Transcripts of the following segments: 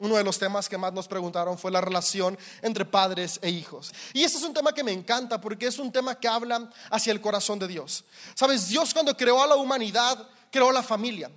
uno de los temas que más nos preguntaron fue la relación entre padres e hijos. Y este es un tema que me encanta porque es un tema que habla hacia el corazón de Dios. Sabes, Dios cuando creó a la humanidad, creó la familia.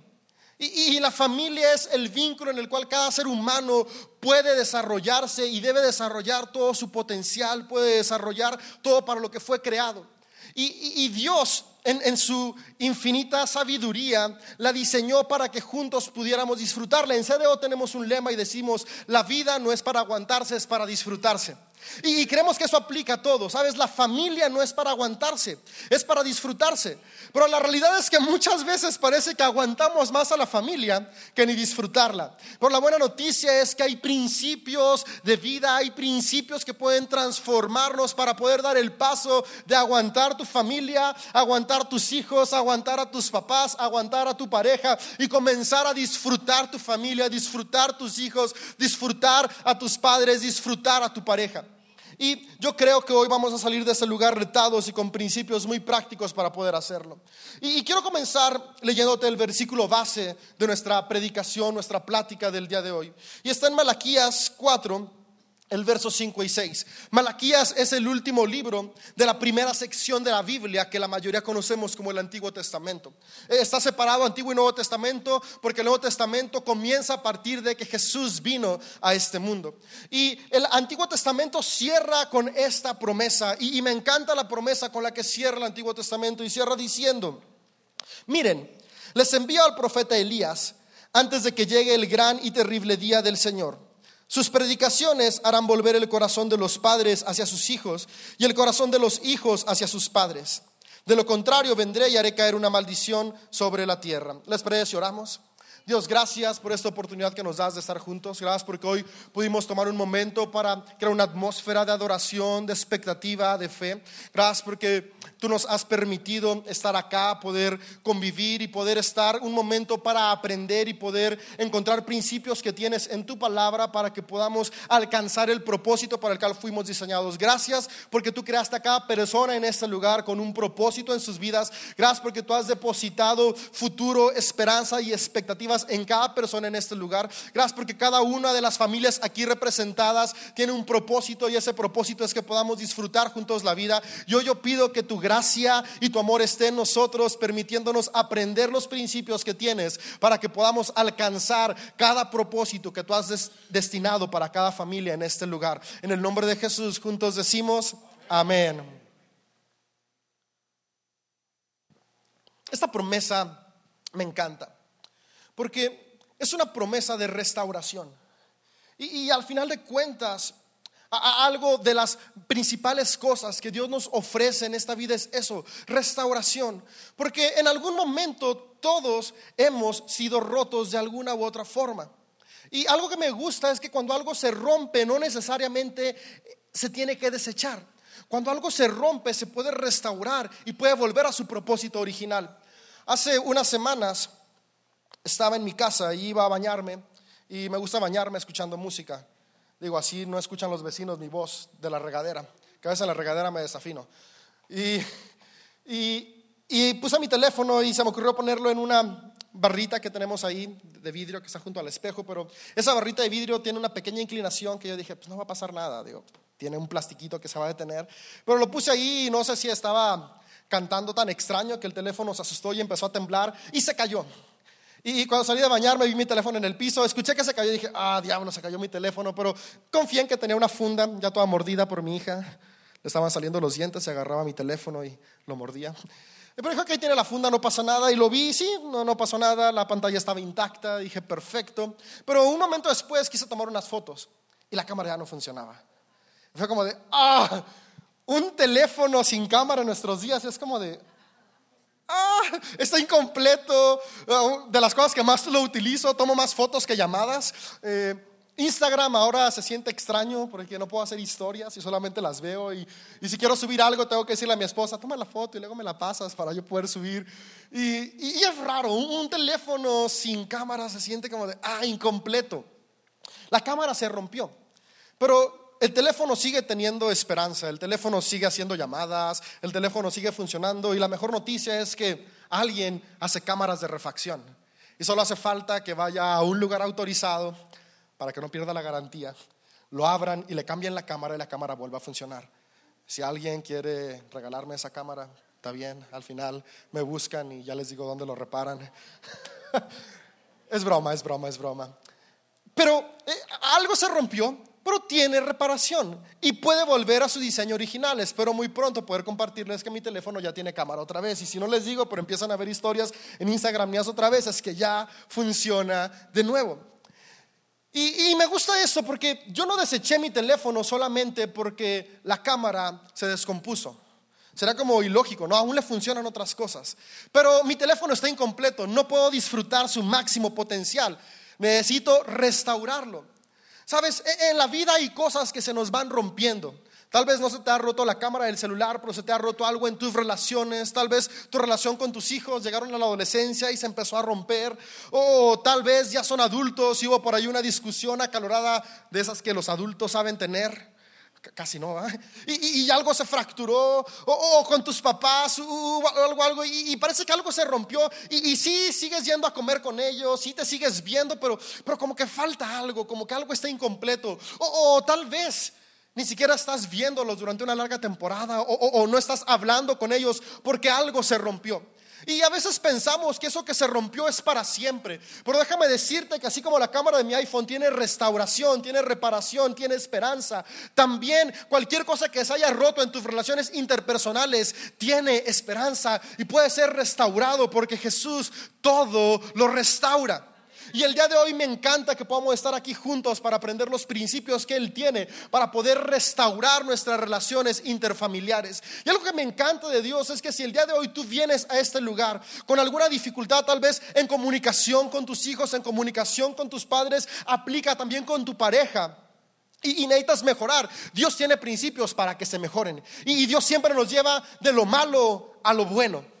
Y, la familia es el vínculo en el cual cada ser humano puede desarrollarse y debe desarrollar todo su potencial, puede desarrollar todo para lo que fue creado. Y Dios en, su infinita sabiduría la diseñó para que juntos pudiéramos disfrutarla. En CDO tenemos un lema y decimos, la vida no es para aguantarse, es para disfrutarse. Y, creemos que eso aplica a todo. Sabes, la familia no es para aguantarse, es para disfrutarse. Pero la realidad es que muchas veces parece que aguantamos más a la familia que ni disfrutarla. Pero la buena noticia es que hay principios de vida, hay principios que pueden transformarnos para poder dar el paso de aguantar tu familia, aguantar tus hijos, aguantar a tus papás, aguantar a tu pareja y comenzar a disfrutar tu familia, disfrutar tus hijos, disfrutar a tus padres, disfrutar a tu pareja. Y yo creo que hoy vamos a salir de ese lugar retados y con principios muy prácticos para poder hacerlo. Y, quiero comenzar leyéndote el versículo base de nuestra predicación, nuestra plática del día de hoy. Y está en Malaquías 4 el verso 5 y 6. Malaquías es el último libro de la primera sección de la Biblia que la mayoría conocemos como el Antiguo Testamento. Está separado Antiguo y Nuevo Testamento porque el Nuevo Testamento comienza a partir de que Jesús vino a este mundo. Y el Antiguo Testamento cierra con esta promesa y, y me encanta la promesa con la que cierra el Antiguo Testamento y cierra diciendo, miren, les envío al profeta Elías antes de que llegue el gran y terrible día del Señor. Sus predicaciones harán volver el corazón de los padres hacia sus hijos y el corazón de los hijos hacia sus padres. De lo contrario, vendré y haré caer una maldición sobre la tierra. ¿Les parece si oramos? Dios, gracias por esta oportunidad que nos das de estar juntos. Gracias porque hoy pudimos tomar un momento para crear una atmósfera de adoración, de expectativa, de fe. Gracias porque tú nos has permitido estar acá, poder convivir y poder estar un momento para aprender y poder encontrar principios que tienes en tu palabra para que podamos alcanzar el propósito para el cual fuimos diseñados. Gracias porque tú creaste a cada persona en este lugar con un propósito en sus vidas. Gracias porque tú has depositado futuro, esperanza y expectativas en cada persona en este lugar. Gracias porque cada una de las familias aquí representadas tiene un propósito y ese propósito es que podamos disfrutar juntos la vida. Yo yo pido que tu gracia y tu amor esté en nosotros, permitiéndonos aprender los principios que tienes para que podamos alcanzar cada propósito que tú has destinado para cada familia en este lugar. En el nombre de Jesús, juntos decimos, amén. Esta promesa me encanta, porque es una promesa de restauración. Y al final de cuentas, algo de las principales cosas que Dios nos ofrece en esta vida es eso, restauración. Porque en algún momento todos hemos sido rotos de alguna u otra forma. Y algo que me gusta es que cuando algo se rompe no necesariamente se tiene que desechar. Cuando algo se rompe se puede restaurar y puede volver a su propósito original. Hace unas semanas estaba en mi casa y iba a bañarme y me gusta bañarme escuchando música. Digo, así no escuchan los vecinos mi voz de la regadera, que a en la regadera me desafino. Y, y, puse mi teléfono y se me ocurrió ponerlo en una barrita que tenemos ahí de vidrio que está junto al espejo, pero esa barrita de vidrio tiene una pequeña inclinación que yo dije, pues no va a pasar nada, digo, tiene un plastiquito que se va a detener, pero lo puse ahí y no sé si estaba cantando tan extraño que el teléfono se asustó y empezó a temblar y se cayó. Y cuando salí de bañarme vi mi teléfono en el piso, escuché que se cayó y dije, ah, diablo, se cayó mi teléfono, pero confié en que tenía una funda ya toda mordida por mi hija. Le estaban saliendo los dientes, se agarraba mi teléfono y lo mordía. Pero dijo que ahí tiene la funda, no pasa nada. Y lo vi, sí, no, no pasó nada, la pantalla estaba intacta, dije, perfecto. Pero un momento después quise tomar unas fotos y la cámara ya no funcionaba. Fue como de, ah, un teléfono sin cámara en nuestros días es como de, ah, está incompleto. Ah, de las cosas que más lo utilizo, tomo más fotos que llamadas. Eh, Instagram ahora se siente extraño porque no puedo hacer historias y solamente las veo. Y, si quiero subir algo, tengo que decirle a mi esposa, toma la foto y luego me la pasas para yo poder subir. Y, es raro, un, teléfono sin cámara se siente como de, ah, incompleto. La cámara se rompió, pero el teléfono sigue teniendo esperanza, el teléfono sigue haciendo llamadas, el teléfono sigue funcionando y la mejor noticia es que alguien hace cámaras de refacción y solo hace falta que vaya a un lugar autorizado, para que no pierda la garantía, lo abran y le cambien la cámara y la cámara vuelva a funcionar. Si alguien quiere regalarme esa cámara, está bien, al final me buscan y ya les digo dónde lo reparan. es broma, es broma, es broma. Pero eh, algo se rompió, pero tiene reparación y puede volver a su diseño original. Espero muy pronto poder compartirles que mi teléfono ya tiene cámara otra vez. Y si no les digo, pero empiezan a ver historias en Instagram mías otra vez, es que ya funciona de nuevo. Y, y, me gusta eso porque yo no deseché mi teléfono solamente porque la cámara se descompuso. Será como ilógico, ¿no? Aún le funcionan otras cosas. Pero mi teléfono está incompleto, no puedo disfrutar su máximo potencial. Necesito restaurarlo. Sabes, e, en la vida hay cosas que se nos van rompiendo. Tal vez no se te ha roto la cámara del celular, pero se te ha roto algo en tus relaciones. Tal vez tu relación con tus hijos llegaron a la adolescencia y se empezó a romper. O tal vez ya son adultos y hubo por ahí una discusión acalorada de esas que los adultos saben tener casi no, y, algo se fracturó, o, con tus papás, o algo, algo, y, parece que algo se rompió, y, sí, sigues yendo a comer con ellos, sí te sigues viendo, pero, pero como que falta algo, como que algo está incompleto, o, tal vez ni siquiera estás viéndolos durante una larga temporada, o no estás hablando con ellos porque algo se rompió. Y a veces pensamos que eso que se rompió es para siempre. Pero déjame decirte que así como la cámara de mi iPhone tiene restauración, tiene reparación, tiene esperanza, también cualquier cosa que se haya roto en tus relaciones interpersonales tiene esperanza y puede ser restaurado porque Jesús todo lo restaura. Y el día de hoy me encanta que podamos estar aquí juntos para aprender los principios que Él tiene para poder restaurar nuestras relaciones interfamiliares. Y algo que me encanta de Dios es que si el día de hoy tú vienes a este lugar con alguna dificultad tal vez en comunicación con tus hijos, en comunicación con tus padres, aplica también con tu pareja. Y, necesitas mejorar. Dios tiene principios para que se mejoren. y Dios siempre nos lleva de lo malo a lo bueno.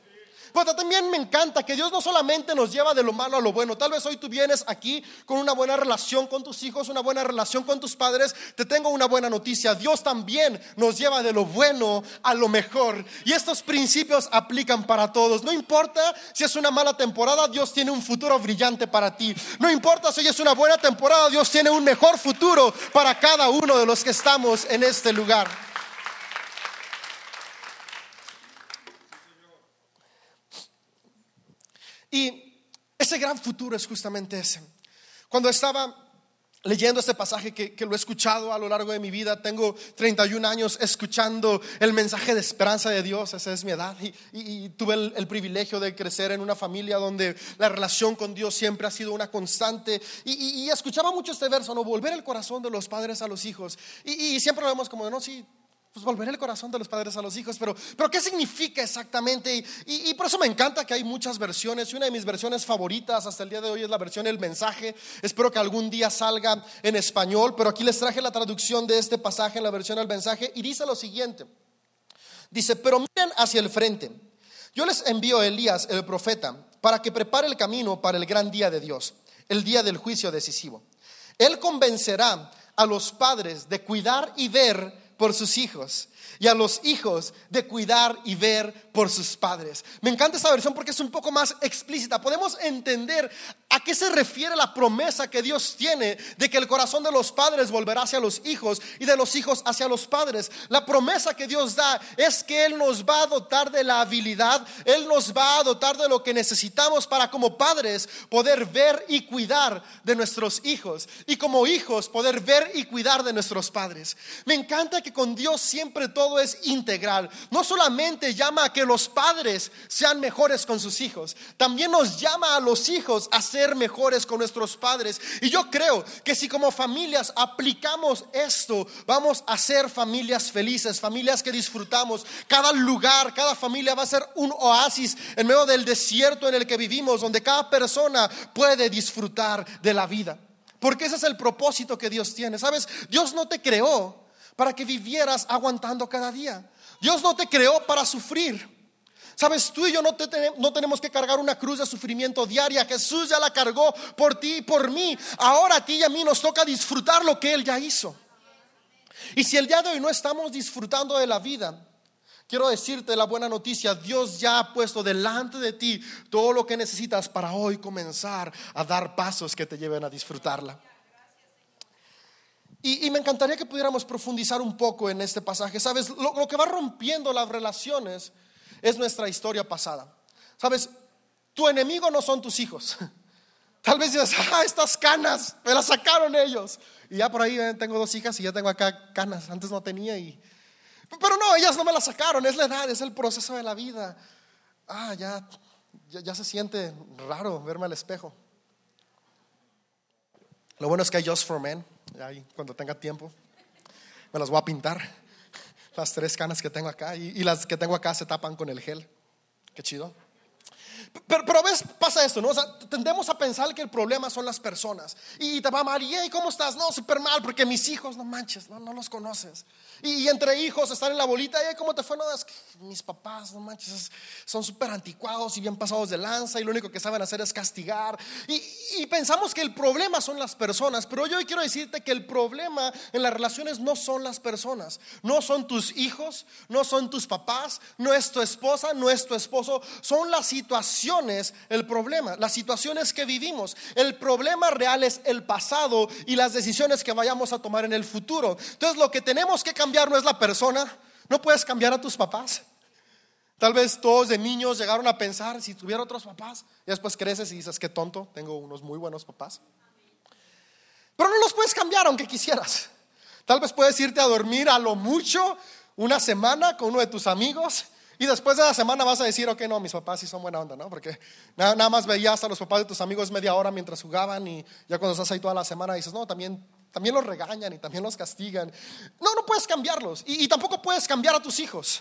Pero también me encanta que Dios no solamente nos lleva de lo malo a lo bueno. Tal vez hoy tú vienes aquí con una buena relación con tus hijos, una buena relación con tus padres. Te tengo una buena noticia. Dios también nos lleva de lo bueno a lo mejor. Y estos principios aplican para todos. No importa si es una mala temporada, Dios tiene un futuro brillante para ti. No importa si hoy es una buena temporada, Dios tiene un mejor futuro para cada uno de los que estamos en este lugar. Y ese gran futuro es justamente ese. Cuando estaba leyendo este pasaje que, lo he escuchado a lo largo de mi vida, tengo 31 años escuchando el mensaje de esperanza de Dios, esa es mi edad, y, tuve el, privilegio de crecer en una familia donde la relación con Dios siempre ha sido una constante, y, escuchaba mucho este verso, no volver el corazón de los padres a los hijos, y, siempre lo vemos como, no, sí, pues volver el corazón de los padres a los hijos, pero, pero ¿qué significa exactamente? Y, por eso me encanta que hay muchas versiones, y una de mis versiones favoritas hasta el día de hoy es la versión El mensaje, espero que algún día salga en español, pero aquí les traje la traducción de este pasaje en la versión El mensaje, y dice lo siguiente, dice, pero miren hacia el frente, yo les envío a Elías, el profeta, para que prepare el camino para el gran día de Dios, el día del juicio decisivo. Él convencerá a los padres de cuidar y ver por sus hijos y a los hijos de cuidar y ver por sus padres. Me encanta esta versión porque es un poco más explícita. Podemos entender a qué se refiere la promesa que Dios tiene de que el corazón de los padres volverá hacia los hijos y de los hijos hacia los padres. La promesa que Dios da es que Él nos va a dotar de la habilidad, Él nos va a dotar de lo que necesitamos para como padres poder ver y cuidar de nuestros hijos y como hijos poder ver y cuidar de nuestros padres. Me encanta que con Dios siempre todo es integral. No solamente llama a que los padres sean mejores con sus hijos, también nos llama a los hijos a ser mejores con nuestros padres. Y yo creo que si como familias aplicamos esto, vamos a ser familias felices, familias que disfrutamos. Cada lugar, cada familia va a ser un oasis en medio del desierto en el que vivimos, donde cada persona puede disfrutar de la vida. Porque ese es el propósito que Dios tiene. ¿Sabes? Dios no te creó para que vivieras aguantando cada día. Dios no te creó para sufrir. Sabes, tú y yo no, no, tenemos que cargar una cruz de sufrimiento diaria. Jesús ya la cargó por ti y por mí. Ahora a ti y a mí nos toca disfrutar lo que Él ya hizo. Y si el día de hoy no estamos disfrutando de la vida, quiero decirte la buena noticia. Dios ya ha puesto delante de ti todo lo que necesitas para hoy comenzar a dar pasos que te lleven a disfrutarla. Y, me encantaría que pudiéramos profundizar un poco en este pasaje. Sabes, lo, que va rompiendo las relaciones es nuestra historia pasada. Sabes, tu enemigo no son tus hijos. Tal vez dices, ah, estas canas, me las sacaron ellos. Y ya por ahí eh, tengo dos hijas y ya tengo acá canas, antes no tenía y... Pero no, ellas no me las sacaron, es la edad, es el proceso de la vida. Ah, ya, ya, se siente raro verme al espejo. Lo bueno es que hay Just for Men, ahí cuando tenga tiempo, me las voy a pintar. Las tres canas que tengo acá y, y las que tengo acá se tapan con el gel. Qué chido. Pero, pero ves, pasa esto, ¿no? O sea, tendemos a pensar que el problema son las personas. Y te va María, ¿y cómo estás? No, súper mal, porque mis hijos, no manches, no, los conoces. Y, entre hijos están en la bolita, ¿y cómo te fue? No, es que mis papás, no manches, son súper anticuados y bien pasados de lanza y lo único que saben hacer es castigar. Y, y pensamos que el problema son las personas, pero yo hoy quiero decirte que el problema en las relaciones no son las personas, no son tus hijos, no son tus papás, no es tu esposa, no es tu esposo, son las situaciones el problema, las situaciones que vivimos. El problema real es el pasado y las decisiones que vayamos a tomar en el futuro. Entonces lo que tenemos que cambiar no es la persona. No puedes cambiar a tus papás. Tal vez todos de niños llegaron a pensar si tuviera otros papás. Y después creces y dices, qué tonto, tengo unos muy buenos papás. Pero no los puedes cambiar aunque quisieras. Tal vez puedes irte a dormir a lo mucho una semana con uno de tus amigos y después de la semana vas a decir, ok, no, mis papás sí son buena onda, ¿no? Porque nada, más veías a los papás de tus amigos media hora mientras jugaban y ya cuando estás ahí toda la semana dices, no, también también los regañan y también los castigan. No, no puedes cambiarlos. Y, tampoco puedes cambiar a tus hijos.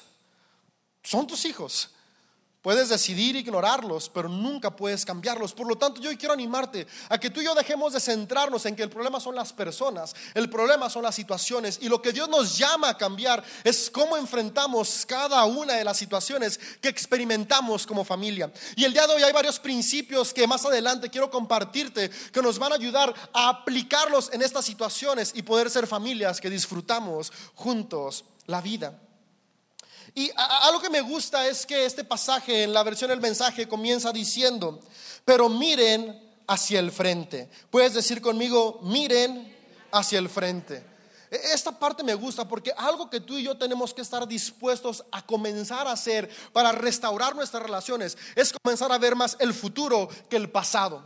Son tus hijos. Puedes decidir ignorarlos, pero nunca puedes cambiarlos. Por lo tanto, yo quiero animarte a que tú y yo dejemos de centrarnos en que el problema son las personas, el problema son las situaciones. Y lo que Dios nos llama a cambiar es cómo enfrentamos cada una de las situaciones que experimentamos como familia. Y el día de hoy hay varios principios que más adelante quiero compartirte que nos van a ayudar a aplicarlos en estas situaciones y poder ser familias que disfrutamos juntos la vida. Y algo que me gusta es que este pasaje, en la versión del mensaje, comienza diciendo, pero miren hacia el frente. Puedes decir conmigo, miren hacia el frente. E, esta parte me gusta porque algo que tú y yo tenemos que estar dispuestos a comenzar a hacer para restaurar nuestras relaciones es comenzar a ver más el futuro que el pasado.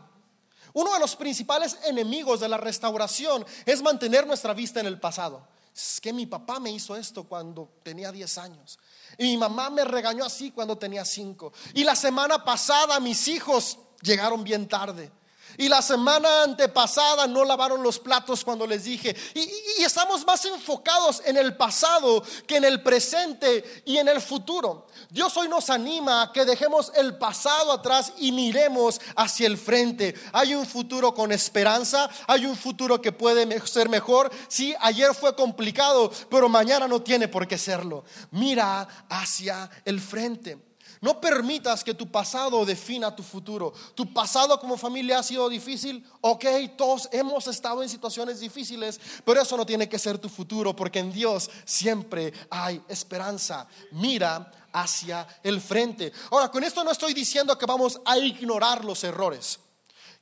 Uno de los principales enemigos de la restauración es mantener nuestra vista en el pasado. Es que mi papá me hizo esto cuando tenía 10 años. Y mi mamá me regañó así cuando tenía cinco. Y la semana pasada mis hijos llegaron bien tarde. Y la semana antepasada no lavaron los platos cuando les dije. Y, estamos más enfocados en el pasado que en el presente y en el futuro. Dios hoy nos anima a que dejemos el pasado atrás y miremos hacia el frente. Hay un futuro con esperanza, hay un futuro que puede ser mejor. Sí, ayer fue complicado, pero mañana no tiene por qué serlo. Mira hacia el frente. No permitas que tu pasado defina tu futuro. Tu pasado como familia ha sido difícil. Ok, todos hemos estado en situaciones difíciles, pero eso no tiene que ser tu futuro porque en Dios siempre hay esperanza. Mira hacia el frente. Ahora, con esto no estoy diciendo que vamos a ignorar los errores,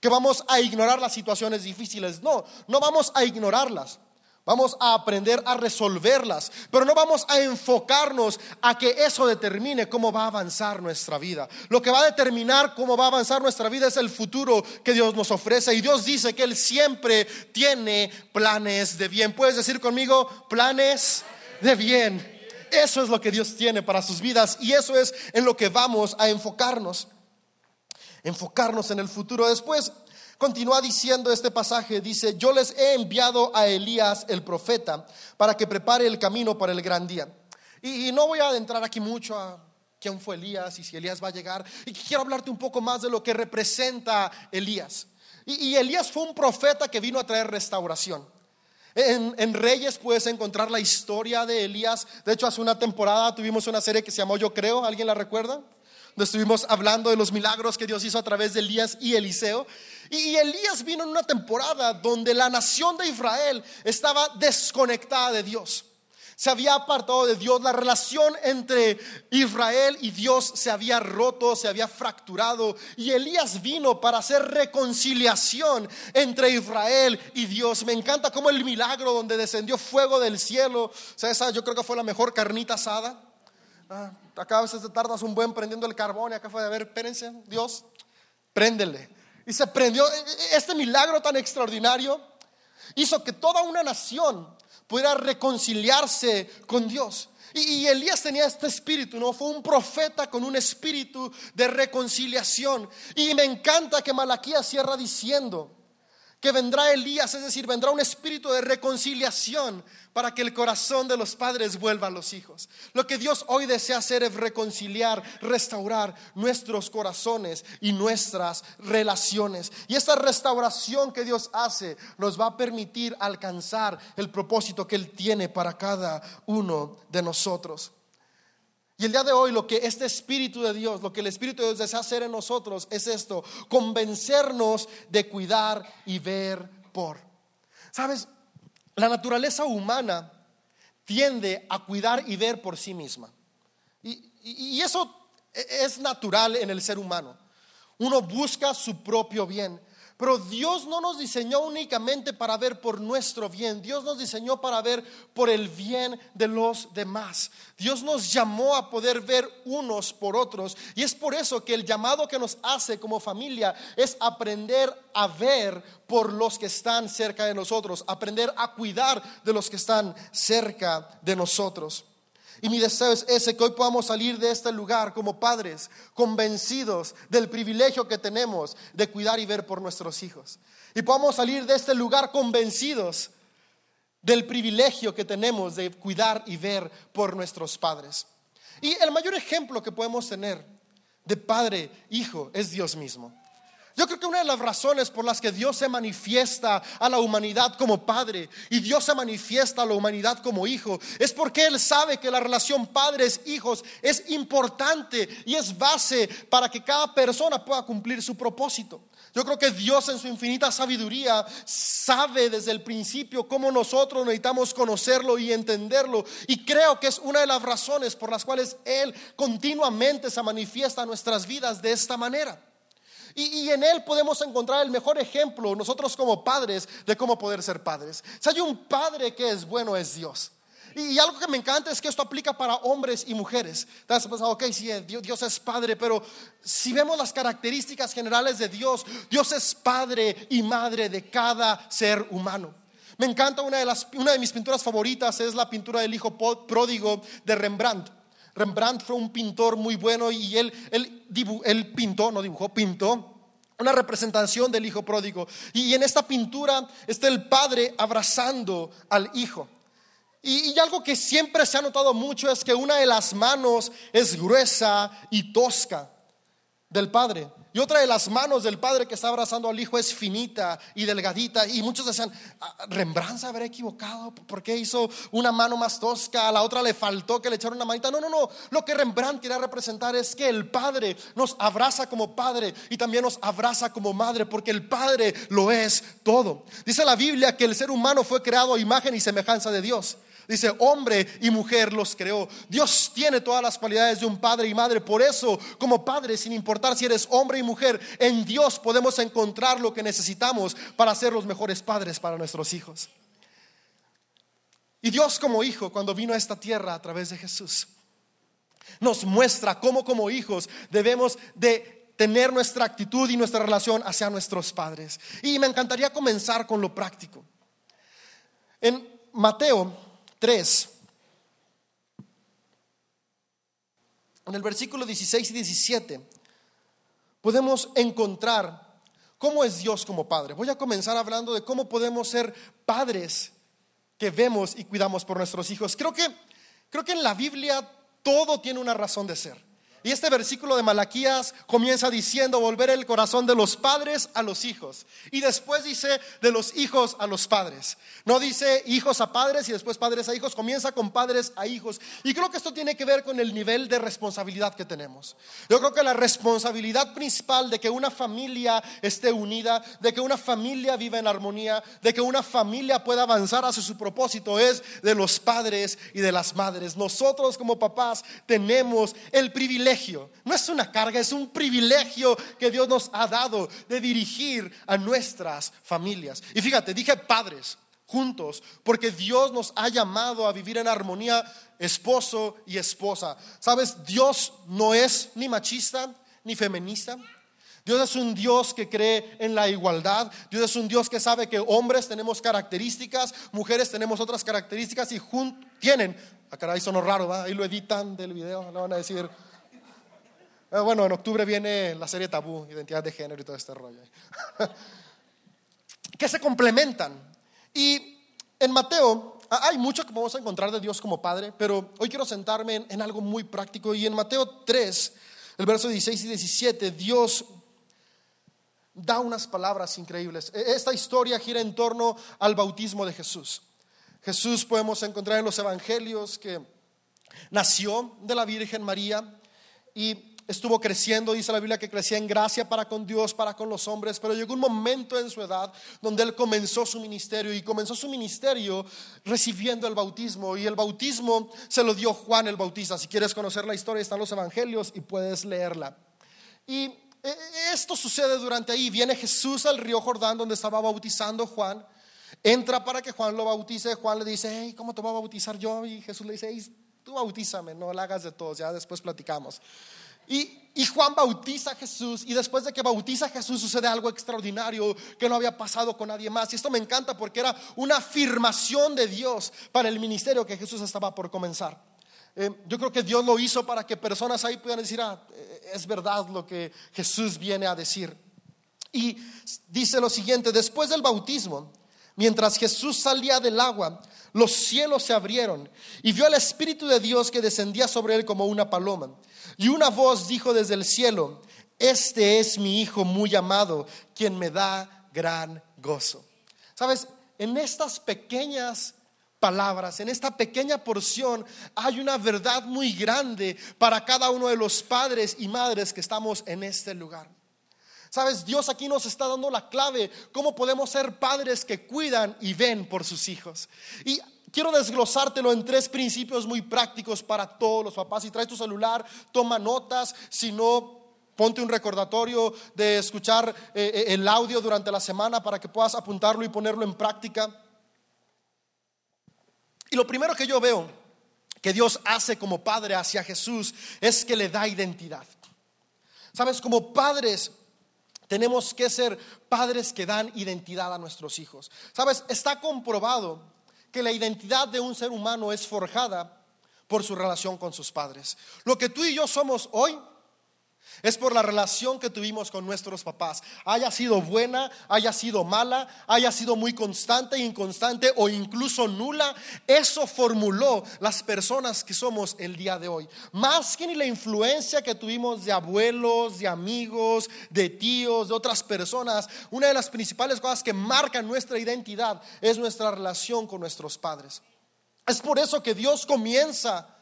que vamos a ignorar las situaciones difíciles. No, no vamos a ignorarlas. Vamos a aprender a resolverlas, pero no vamos a enfocarnos a que eso determine cómo va a avanzar nuestra vida. Lo que va a determinar cómo va a avanzar nuestra vida es el futuro que Dios nos ofrece. Y Dios dice que Él siempre tiene planes de bien. ¿Puedes decir conmigo planes de bien? Eso es lo que Dios tiene para sus vidas y eso es en lo que vamos a enfocarnos. Enfocarnos en el futuro. Después Continúa diciendo este pasaje, dice, yo les he enviado a Elías el profeta para que prepare el camino para el gran día. Y, no voy a adentrar aquí mucho a quién fue Elías y si Elías va a llegar. Y quiero hablarte un poco más de lo que representa Elías. Y, Elías fue un profeta que vino a traer restauración. En, en, Reyes puedes encontrar la historia de Elías. De hecho, hace una temporada tuvimos una serie que se llamó Yo Creo. ¿Alguien la recuerda? Estuvimos hablando de los milagros que Dios hizo a través de Elías y Eliseo. Y Elías vino en una temporada donde la nación de Israel estaba desconectada de Dios. se había apartado de Dios, la relación entre Israel y Dios se había roto, se había fracturado y Elías vino para hacer reconciliación entre Israel y Dios. Me encanta como el milagro donde descendió fuego del cielo, o sea, esa yo creo que fue la mejor carnita asada. Ah, acá a veces te tardas un buen prendiendo el carbón y acá fue de ver, espérense, Dios, préndele. Y se prendió. E, e, este milagro tan extraordinario hizo que toda una nación pudiera reconciliarse con Dios. Y, Elías tenía este espíritu, ¿no? Fue un profeta con un espíritu de reconciliación. Y me encanta que Malaquías cierra diciendo que vendrá Elías, es decir, vendrá un espíritu de reconciliación para que el corazón de los padres vuelva a los hijos. Lo que Dios hoy desea hacer es reconciliar, restaurar nuestros corazones y nuestras relaciones. Y esta restauración que Dios hace nos va a permitir alcanzar el propósito que Él tiene para cada uno de nosotros. Y el día de hoy lo que este Espíritu de Dios, lo que el Espíritu de Dios desea hacer en nosotros es esto, convencernos de cuidar y ver por. ¿Sabes? La naturaleza humana tiende a cuidar y ver por sí misma. Y, eso es natural en el ser humano. Uno busca su propio bien. Pero Dios no nos diseñó únicamente para ver por nuestro bien, Dios nos diseñó para ver por el bien de los demás. Dios nos llamó a poder ver unos por otros y es por eso que el llamado que nos hace como familia es aprender a ver por los que están cerca de nosotros, aprender a cuidar de los que están cerca de nosotros. Y mi deseo es ese, que hoy podamos salir de este lugar como padres, convencidos del privilegio que tenemos de cuidar y ver por nuestros hijos. Y podamos salir de este lugar convencidos del privilegio que tenemos de cuidar y ver por nuestros padres. Y el mayor ejemplo que podemos tener de padre, hijo, es Dios mismo. Yo creo que una de las razones por las que Dios se manifiesta a la humanidad como padre y Dios se manifiesta a la humanidad como hijo es porque Él sabe que la relación padres-hijos es importante y es base para que cada persona pueda cumplir su propósito. Yo creo que Dios en su infinita sabiduría sabe desde el principio cómo nosotros necesitamos conocerlo y entenderlo. Y creo que es una de las razones por las cuales Él continuamente se manifiesta a nuestras vidas de esta manera. Y, en Él podemos encontrar el mejor ejemplo, nosotros como padres, de cómo poder ser padres. Si hay un padre que es bueno, es Dios. Y, algo que me encanta es que esto aplica para hombres y mujeres. Te has ok, sí, Dios, Dios, es padre, pero si vemos las características generales de Dios, Dios es padre y madre de cada ser humano. Me encanta una de, las, una de mis pinturas favoritas, es la pintura del hijo pródigo de Rembrandt. Rembrandt fue un pintor muy bueno y él, él, pintó, no dibujó, pintó una representación del hijo pródigo. Y en esta pintura está el padre abrazando al hijo. y, algo que siempre se ha notado mucho es que una de las manos es gruesa y tosca del padre. Y otra de las manos del padre que está abrazando al hijo es finita y delgadita. Y muchos decían, ah, Rembrandt se habrá equivocado. ¿Por qué hizo una mano más tosca? A la otra le faltó que le echara una manita. No, no, no. Lo que Rembrandt quiere representar es que el padre nos abraza como padre y también nos abraza como madre, porque el padre lo es todo. Dice la Biblia que el ser humano fue creado a imagen y semejanza de Dios. Dice, hombre y mujer los creó. Dios tiene todas las cualidades de un padre y madre. Por eso, como padre, sin importar si eres hombre y mujer, en Dios podemos encontrar lo que necesitamos para ser los mejores padres para nuestros hijos. Y Dios como hijo, cuando vino a esta tierra a través de Jesús, nos muestra cómo como hijos debemos de tener nuestra actitud y nuestra relación hacia nuestros padres. Y me encantaría comenzar con lo práctico. En Mateo 3. En el versículo 16 y 17 podemos encontrar cómo es Dios como Padre. Voy a comenzar hablando de cómo podemos ser padres que vemos y cuidamos por nuestros hijos. Creo que, creo que en la Biblia todo tiene una razón de ser. Y este versículo de Malaquías comienza diciendo volver el corazón de los padres a los hijos. Y después dice de los hijos a los padres. No dice hijos a padres y después padres a hijos, comienza con padres a hijos. Y creo que esto tiene que ver con el nivel de responsabilidad que tenemos. Yo creo que la responsabilidad principal de que una familia esté unida, de que una familia viva en armonía, de que una familia pueda avanzar hacia su propósito es de los padres y de las madres. Nosotros como papás tenemos el privilegio, no es una carga, es un privilegio que Dios nos ha dado de dirigir a nuestras familias. Y fíjate, dije padres juntos, porque Dios nos ha llamado a vivir en armonía, esposo y esposa. Sabes, Dios no es ni machista ni feminista. Dios es un Dios que cree en la igualdad. Dios es un Dios que sabe que hombres tenemos características, mujeres tenemos otras características y tienen. Ah, caray, sonó raro, ¿va? Ahí lo editan del video, le van a decir. Ah, bueno, en octubre viene la serie Tabú, identidad de género y todo este rollo. que se complementan. Y en Mateo hay mucho que vamos a encontrar de Dios como Padre, pero hoy quiero sentarme en, en algo muy práctico. Y en Mateo 3, el verso 16 y 17, Dios da unas palabras increíbles. E, esta historia gira en torno al bautismo de Jesús. Jesús podemos encontrar en los evangelios que nació de la Virgen María y estuvo creciendo, dice la Biblia que crecía en gracia para con Dios, para con los hombres, pero llegó un momento en su edad donde él comenzó su ministerio y comenzó su ministerio recibiendo el bautismo y el bautismo se lo dio Juan el Bautista. Si quieres conocer la historia, están los evangelios y puedes leerla. Y e, e, esto sucede durante ahí. Viene Jesús al río Jordán donde estaba bautizando Juan. Entra para que Juan lo bautice. Juan le dice, hey, ¿cómo te voy a bautizar yo? Y Jesús le dice, hey, tú bautízame, no la hagas de todos, ya después platicamos. Y, Juan bautiza a Jesús y después de que bautiza a Jesús sucede algo extraordinario que no había pasado con nadie más. Y esto me encanta porque era una afirmación de Dios para el ministerio que Jesús estaba por comenzar. Eh, yo creo que Dios lo hizo para que personas ahí puedan decir, ah, eh, es verdad lo que Jesús viene a decir. Y dice lo siguiente, después del bautismo, mientras Jesús salía del agua, los cielos se abrieron y vio al Espíritu de Dios que descendía sobre él como una paloma. Y una voz dijo desde el cielo, este es mi Hijo muy amado, quien me da gran gozo. Sabes, en estas pequeñas palabras, en esta pequeña porción, hay una verdad muy grande para cada uno de los padres y madres que estamos en este lugar. Sabes, Dios aquí nos está dando la clave, cómo podemos ser padres que cuidan y ven por sus hijos. Y quiero desglosártelo en tres principios muy prácticos para todos los papás. Si traes tu celular, toma notas, si no, ponte un recordatorio de escuchar eh, eh, el audio durante la semana para que puedas apuntarlo y ponerlo en práctica. Y lo primero que yo veo que Dios hace como padre hacia Jesús es que le da identidad. Sabes, como padres tenemos que ser padres que dan identidad a nuestros hijos. Sabes, está comprobado que la identidad de un ser humano es forjada por su relación con sus padres. Lo que tú y yo somos hoy es por la relación que tuvimos con nuestros papás. Haya sido buena, haya sido mala, haya sido muy constante, inconstante o incluso nula. Eso formuló las personas que somos el día de hoy. Más que ni la influencia que tuvimos de abuelos, de amigos, de tíos, de otras personas, una de las principales cosas que marcan nuestra identidad es nuestra relación con nuestros padres. Es por eso que Dios comienza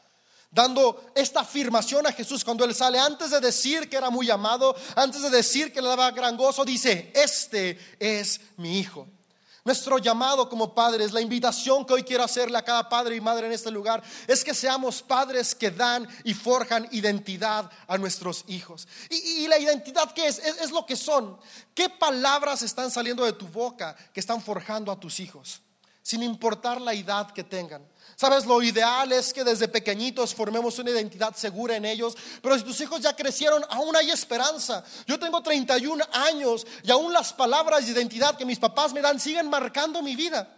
dando esta afirmación a Jesús cuando él sale, antes de decir que era muy amado, antes de decir que le daba gran gozo, dice, este es mi hijo. Nuestro llamado como padres, la invitación que hoy quiero hacerle a cada padre y madre en este lugar, es que seamos padres que dan y forjan identidad a nuestros hijos. Y, la identidad que es? es, es lo que son. ¿Qué palabras están saliendo de tu boca que están forjando a tus hijos? Sin importar la edad que tengan. Sabes, lo ideal es que desde pequeñitos formemos una identidad segura en ellos, pero si tus hijos ya crecieron, aún hay esperanza. Yo tengo 31 años y aún las palabras de identidad que mis papás me dan siguen marcando mi vida.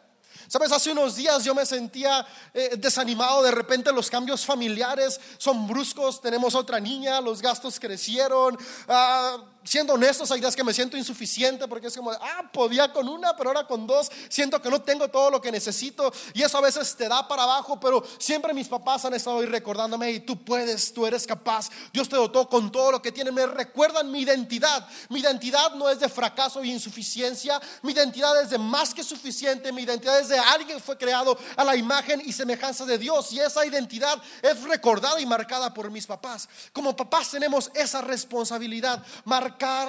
Sabes, hace unos días yo me sentía eh, desanimado, de repente los cambios familiares son bruscos, tenemos otra niña, los gastos crecieron, ah, siendo honestos, hay días que me siento insuficiente porque es como, ah, podía con una, pero ahora con dos, siento que no tengo todo lo que necesito y eso a veces te da para abajo, pero siempre mis papás han estado ahí recordándome, y tú puedes, tú eres capaz, Dios te dotó con todo lo que tiene, me recuerdan mi identidad, mi identidad no es de fracaso y insuficiencia, mi identidad es de más que suficiente, mi identidad es de alguien que fue creado a la imagen y semejanza de Dios y esa identidad es recordada y marcada por mis papás. Como papás tenemos esa responsabilidad,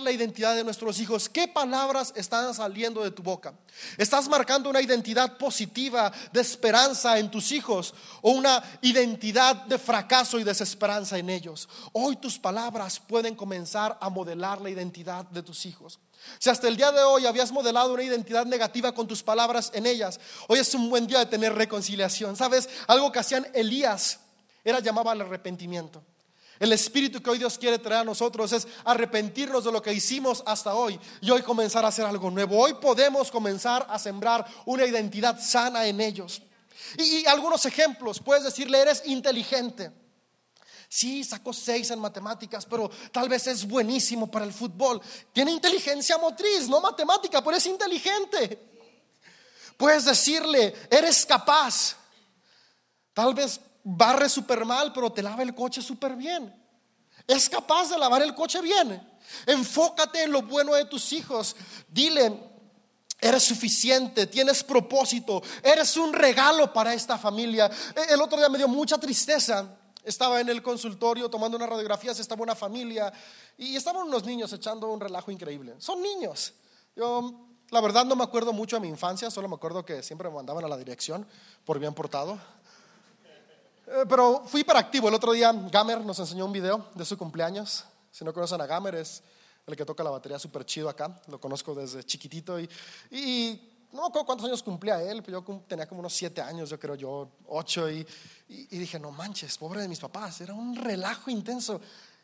la identidad de nuestros hijos. ¿Qué palabras están saliendo de tu boca? ¿Estás marcando una identidad positiva de esperanza en tus hijos o una identidad de fracaso y desesperanza en ellos? Hoy tus palabras pueden comenzar a modelar la identidad de tus hijos. Si hasta el día de hoy habías modelado una identidad negativa con tus palabras en ellas, hoy es un buen día de tener reconciliación. ¿Sabes? Algo que hacían Elías era llamaba al arrepentimiento. El espíritu que hoy Dios quiere traer a nosotros es arrepentirnos de lo que hicimos hasta hoy y hoy comenzar a hacer algo nuevo. Hoy podemos comenzar a sembrar una identidad sana en ellos. Y, algunos ejemplos, puedes decirle, eres inteligente. Sí, sacó seis en matemáticas, pero tal vez es buenísimo para el fútbol. Tiene inteligencia motriz, no matemática, pero es inteligente. Puedes decirle, eres capaz. Tal vez barre súper mal, pero te lava el coche súper bien. Es capaz de lavar el coche bien. Enfócate en lo bueno de tus hijos. Dile, eres suficiente, tienes propósito, eres un regalo para esta familia. E, el otro día me dio mucha tristeza. Estaba en el consultorio tomando unas radiografías, estaba una familia y estaban unos niños echando un relajo increíble. Son niños. Yo, la verdad, no me acuerdo mucho de mi infancia, solo me acuerdo que siempre me mandaban a la dirección por bien portado. Eh, pero fui activo El otro día Gamer nos enseñó un video de su cumpleaños. Si no conocen a Gamer, es el que toca la batería súper chido acá. Lo conozco desde chiquitito y, y no me acuerdo cuántos años cumplía él, pero yo tenía como unos siete años, yo creo yo, ocho. Y, y, dije, no manches, pobre de mis papás, era un relajo intenso.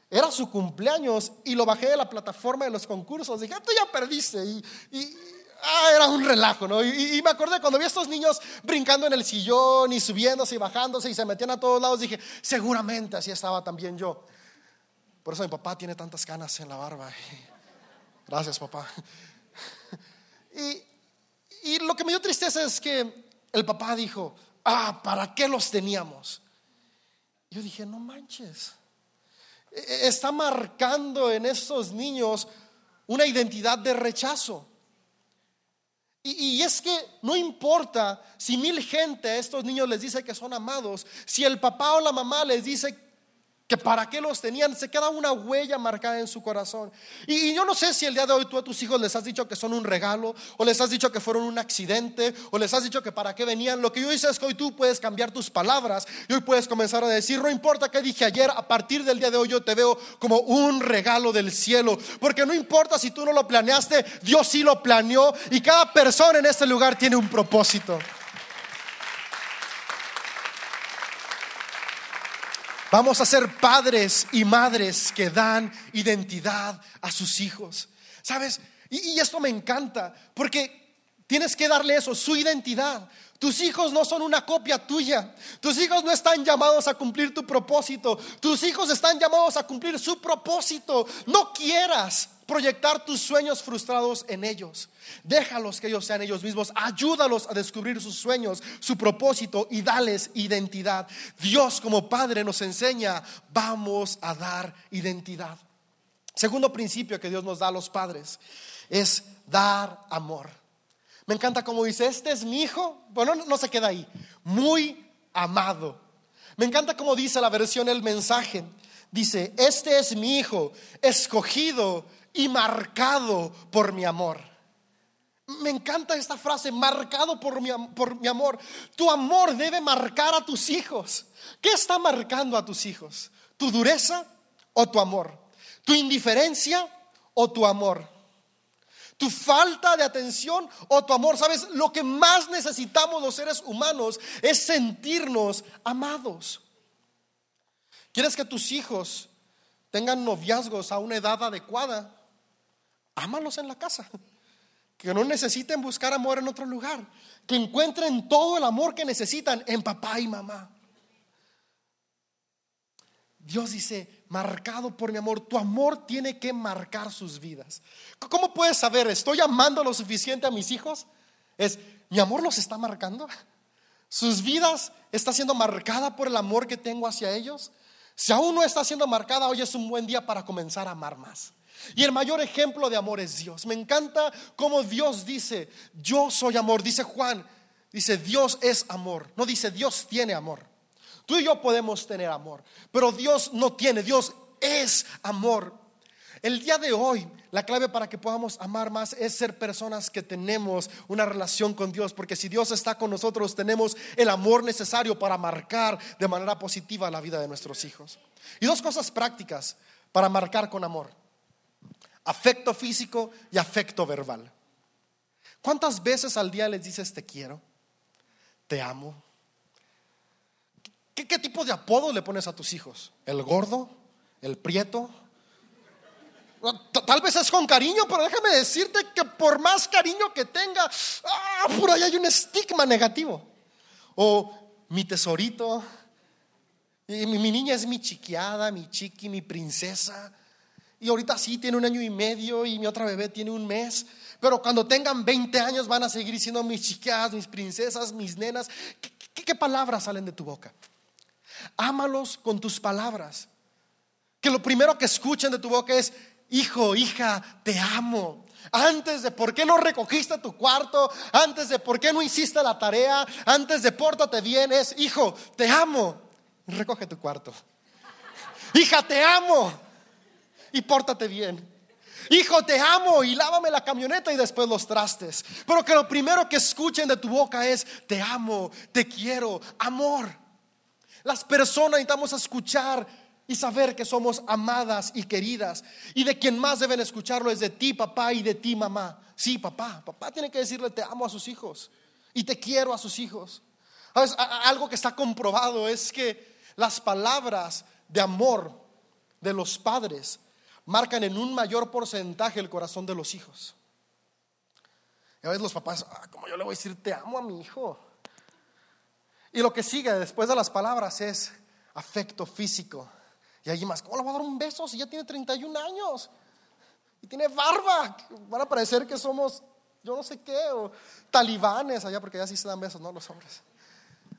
Era su cumpleaños y lo bajé de la plataforma de los concursos. Dije, tú ya perdiste. y, y ah, era un relajo, ¿no? Y, me acordé cuando vi a estos niños brincando en el sillón y subiéndose y bajándose y se metían a todos lados, dije, seguramente así estaba también yo. Por eso mi papá tiene tantas canas en la barba. Gracias, papá. Y, y lo que me dio tristeza es que el papá dijo, ah, ¿para qué los teníamos? Yo dije, no manches. E, e, está marcando en estos niños una identidad de rechazo. Y, es que no importa si mil gente a estos niños les dice que son amados, si el papá o la mamá les dice que para qué los tenían, se queda una huella marcada en su corazón. Y, yo no sé si el día de hoy tú a tus hijos les has dicho que son un regalo, o les has dicho que fueron un accidente, o les has dicho que para qué venían. Lo que yo hice es que hoy tú puedes cambiar tus palabras y hoy puedes comenzar a decir, no importa qué dije ayer, a partir del día de hoy yo te veo como un regalo del cielo. Porque no importa si tú no lo planeaste, Dios sí lo planeó y cada persona en este lugar tiene un propósito. Vamos a ser padres y madres que dan identidad a sus hijos. ¿Sabes? Y, esto me encanta porque tienes que darle eso, su identidad. Tus hijos no son una copia tuya. Tus hijos no están llamados a cumplir tu propósito. Tus hijos están llamados a cumplir su propósito. No quieras proyectar tus sueños frustrados en ellos. Déjalos que ellos sean ellos mismos. Ayúdalos a descubrir sus sueños, su propósito y dales identidad. Dios como Padre nos enseña, vamos a dar identidad. Segundo principio que Dios nos da a los padres es dar amor. Me encanta como dice, este es mi hijo. Bueno, no se queda ahí. Muy amado. Me encanta como dice la versión el mensaje. Dice, este es mi hijo, escogido y marcado por mi amor. Me encanta esta frase, marcado por mi, por mi amor. Tu amor debe marcar a tus hijos. ¿Qué está marcando a tus hijos? ¿Tu dureza o tu amor? ¿Tu indiferencia o tu amor? ¿Tu falta de atención o tu amor? Sabes, lo que más necesitamos los seres humanos es sentirnos amados. ¿Quieres que tus hijos tengan noviazgos a una edad adecuada? ámalos en la casa. Que no necesiten buscar amor en otro lugar. Que encuentren todo el amor que necesitan en papá y mamá. Dios dice, marcado por mi amor. Tu amor tiene que marcar sus vidas. ¿Cómo puedes saber? ¿Estoy amando lo suficiente a mis hijos? Es, ¿mi amor los está marcando? ¿Sus vidas está siendo marcada por el amor que tengo hacia ellos? Si aún no está siendo marcada, hoy es un buen día para comenzar a amar más. Y el mayor ejemplo de amor es Dios. Me encanta cómo Dios dice, yo soy amor. Dice Juan, dice, Dios es amor. No dice, Dios tiene amor. Tú y yo podemos tener amor, pero Dios no tiene, Dios es amor. El día de hoy, la clave para que podamos amar más es ser personas que tenemos una relación con Dios, porque si Dios está con nosotros, tenemos el amor necesario para marcar de manera positiva la vida de nuestros hijos. Y dos cosas prácticas para marcar con amor. Afecto físico y afecto verbal. ¿Cuántas veces al día les dices te quiero? Te amo. ¿Qué, tipo de apodo le pones a tus hijos? ¿El gordo? ¿El prieto? Tal vez es con cariño, pero déjame decirte que por más cariño que tenga, ah, por ahí hay un estigma negativo. O mi tesorito, mi, mi, niña es mi chiquiada, mi chiqui, mi princesa. Y ahorita sí tiene un año y medio y mi otra bebé tiene un mes. Pero cuando tengan 20 años van a seguir siendo mis chiquiadas, mis princesas, mis nenas. qué palabras salen de tu boca? Ámalos con tus palabras. Que lo primero que escuchen de tu boca es, hijo, hija, te amo. Antes de por qué no recogiste tu cuarto, antes de por qué no hiciste la tarea, antes de pórtate bien, es, hijo, te amo. Recoge tu cuarto. Hija, te amo. Y pórtate bien. Hijo, te amo y lávame la camioneta y después los trastes. Pero que lo primero que escuchen de tu boca es, te amo, te quiero, amor. Las personas necesitamos escuchar y saber que somos amadas y queridas. Y de quien más deben escucharlo es de ti, papá, y de ti, mamá. Sí, papá. Papá tiene que decirle te amo a sus hijos y te quiero a sus hijos. Algo que está comprobado es que las palabras de amor de los padres marcan en un mayor porcentaje el corazón de los hijos. Y a veces los papás, ah, como yo le voy a decir te amo a mi hijo? Y lo que sigue después de las palabras es afecto físico. Y allí más, ¿cómo le voy a dar un beso si ya tiene 31 años? Y tiene barba. Van a parecer que somos, yo no sé qué, o talibanes allá, porque ya sí se dan besos, ¿no? Los hombres.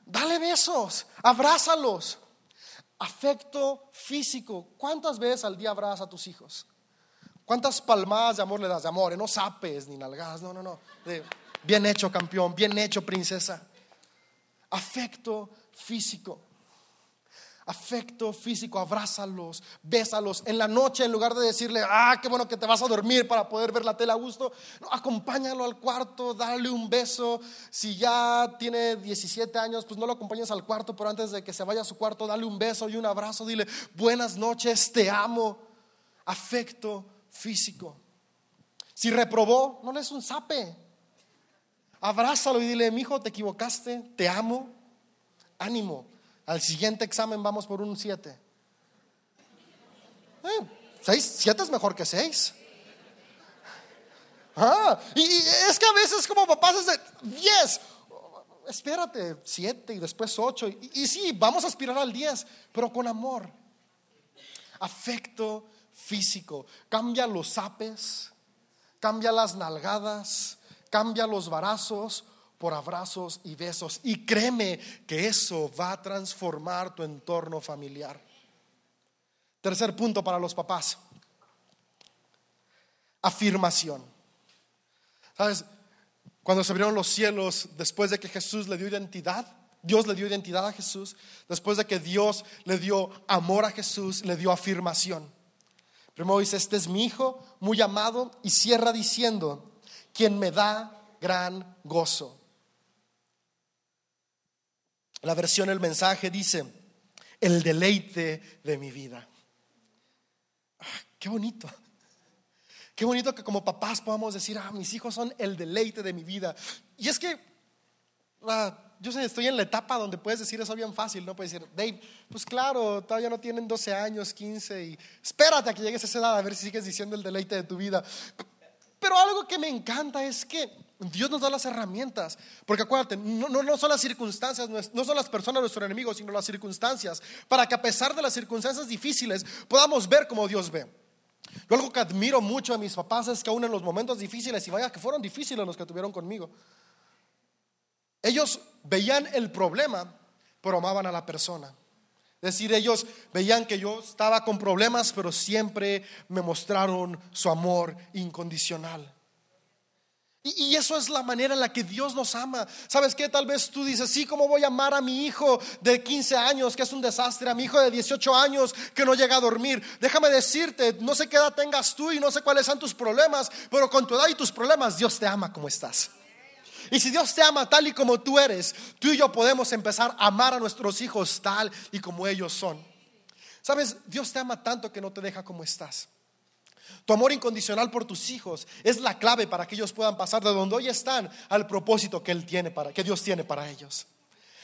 Dale besos, abrázalos. Afecto físico. ¿Cuántas veces al día abrazas a tus hijos? ¿Cuántas palmadas de amor le das? De amor, no sapes ni nalgadas, no, no, no. bien hecho, campeón, bien hecho, princesa afecto físico. Afecto físico, abrázalos, bésalos. En la noche, en lugar de decirle, ah, qué bueno que te vas a dormir para poder ver la tele a gusto, acompáñalo al cuarto, dale un beso. Si ya tiene 17 años, pues no lo acompañes al cuarto, pero antes de que se vaya a su cuarto, dale un beso y un abrazo. Dile, buenas noches, te amo. Afecto físico. Si reprobó, no le es un zape abrázalo y dile, mi hijo, te equivocaste, te amo, ánimo. Al siguiente examen vamos por un 7. Eh, seis, siete es mejor que seis. Ah, y, es que a veces como papás es de 10, espérate, 7 y después 8. Y, y, sí, vamos a aspirar al 10, pero con amor. Afecto físico. Cambia los apes, cambia las nalgadas, Cambia los barazos por abrazos y besos. Y créeme que eso va a transformar tu entorno familiar. Tercer punto para los papás. Afirmación. ¿Sabes? Cuando se abrieron los cielos, después de que Jesús le dio identidad, Dios le dio identidad a Jesús, después de que Dios le dio amor a Jesús, le dio afirmación. Primero dice, este es mi hijo, muy amado, y cierra diciendo, quien me da gran gozo. La versión del mensaje dice, el deleite de mi vida. Ah, qué bonito. Qué bonito que como papás podamos decir, ah, mis hijos son el deleite de mi vida. Y es que, ah, yo sé, estoy en la etapa donde puedes decir eso bien fácil, ¿no? Puedes decir, Dave, pues claro, todavía no tienen 12 años, 15, y espérate a que llegues a esa edad a ver si sigues diciendo el deleite de tu vida. Pero algo que me encanta es que Dios nos da las herramientas, porque acuérdate, no, no, son las circunstancias, no son las personas nuestro enemigo, sino las circunstancias, para que a pesar de las circunstancias difíciles podamos ver como Dios ve. Yo algo que admiro mucho a mis papás es que aún en los momentos difíciles, y vaya que fueron difíciles los que tuvieron conmigo, ellos veían el problema, pero amaban a la persona. Decir, ellos veían que yo estaba con problemas, pero siempre me mostraron su amor incondicional. Y, eso es la manera en la que Dios nos ama. ¿Sabes qué? Tal vez tú dices, sí, ¿cómo voy a amar a mi hijo de 15 años, que es un desastre, a mi hijo de 18 años, que no llega a dormir? Déjame decirte, no sé qué edad tengas tú y no sé cuáles son tus problemas, pero con tu edad y tus problemas, Dios te ama como estás. Y si Dios te ama tal y como tú eres, tú y yo podemos empezar a amar a nuestros hijos tal y como ellos son. ¿Sabes? Dios te ama tanto que no te deja como estás. Tu amor incondicional por tus hijos es la clave para que ellos puedan pasar de donde hoy están al propósito que él tiene para que Dios tiene para ellos.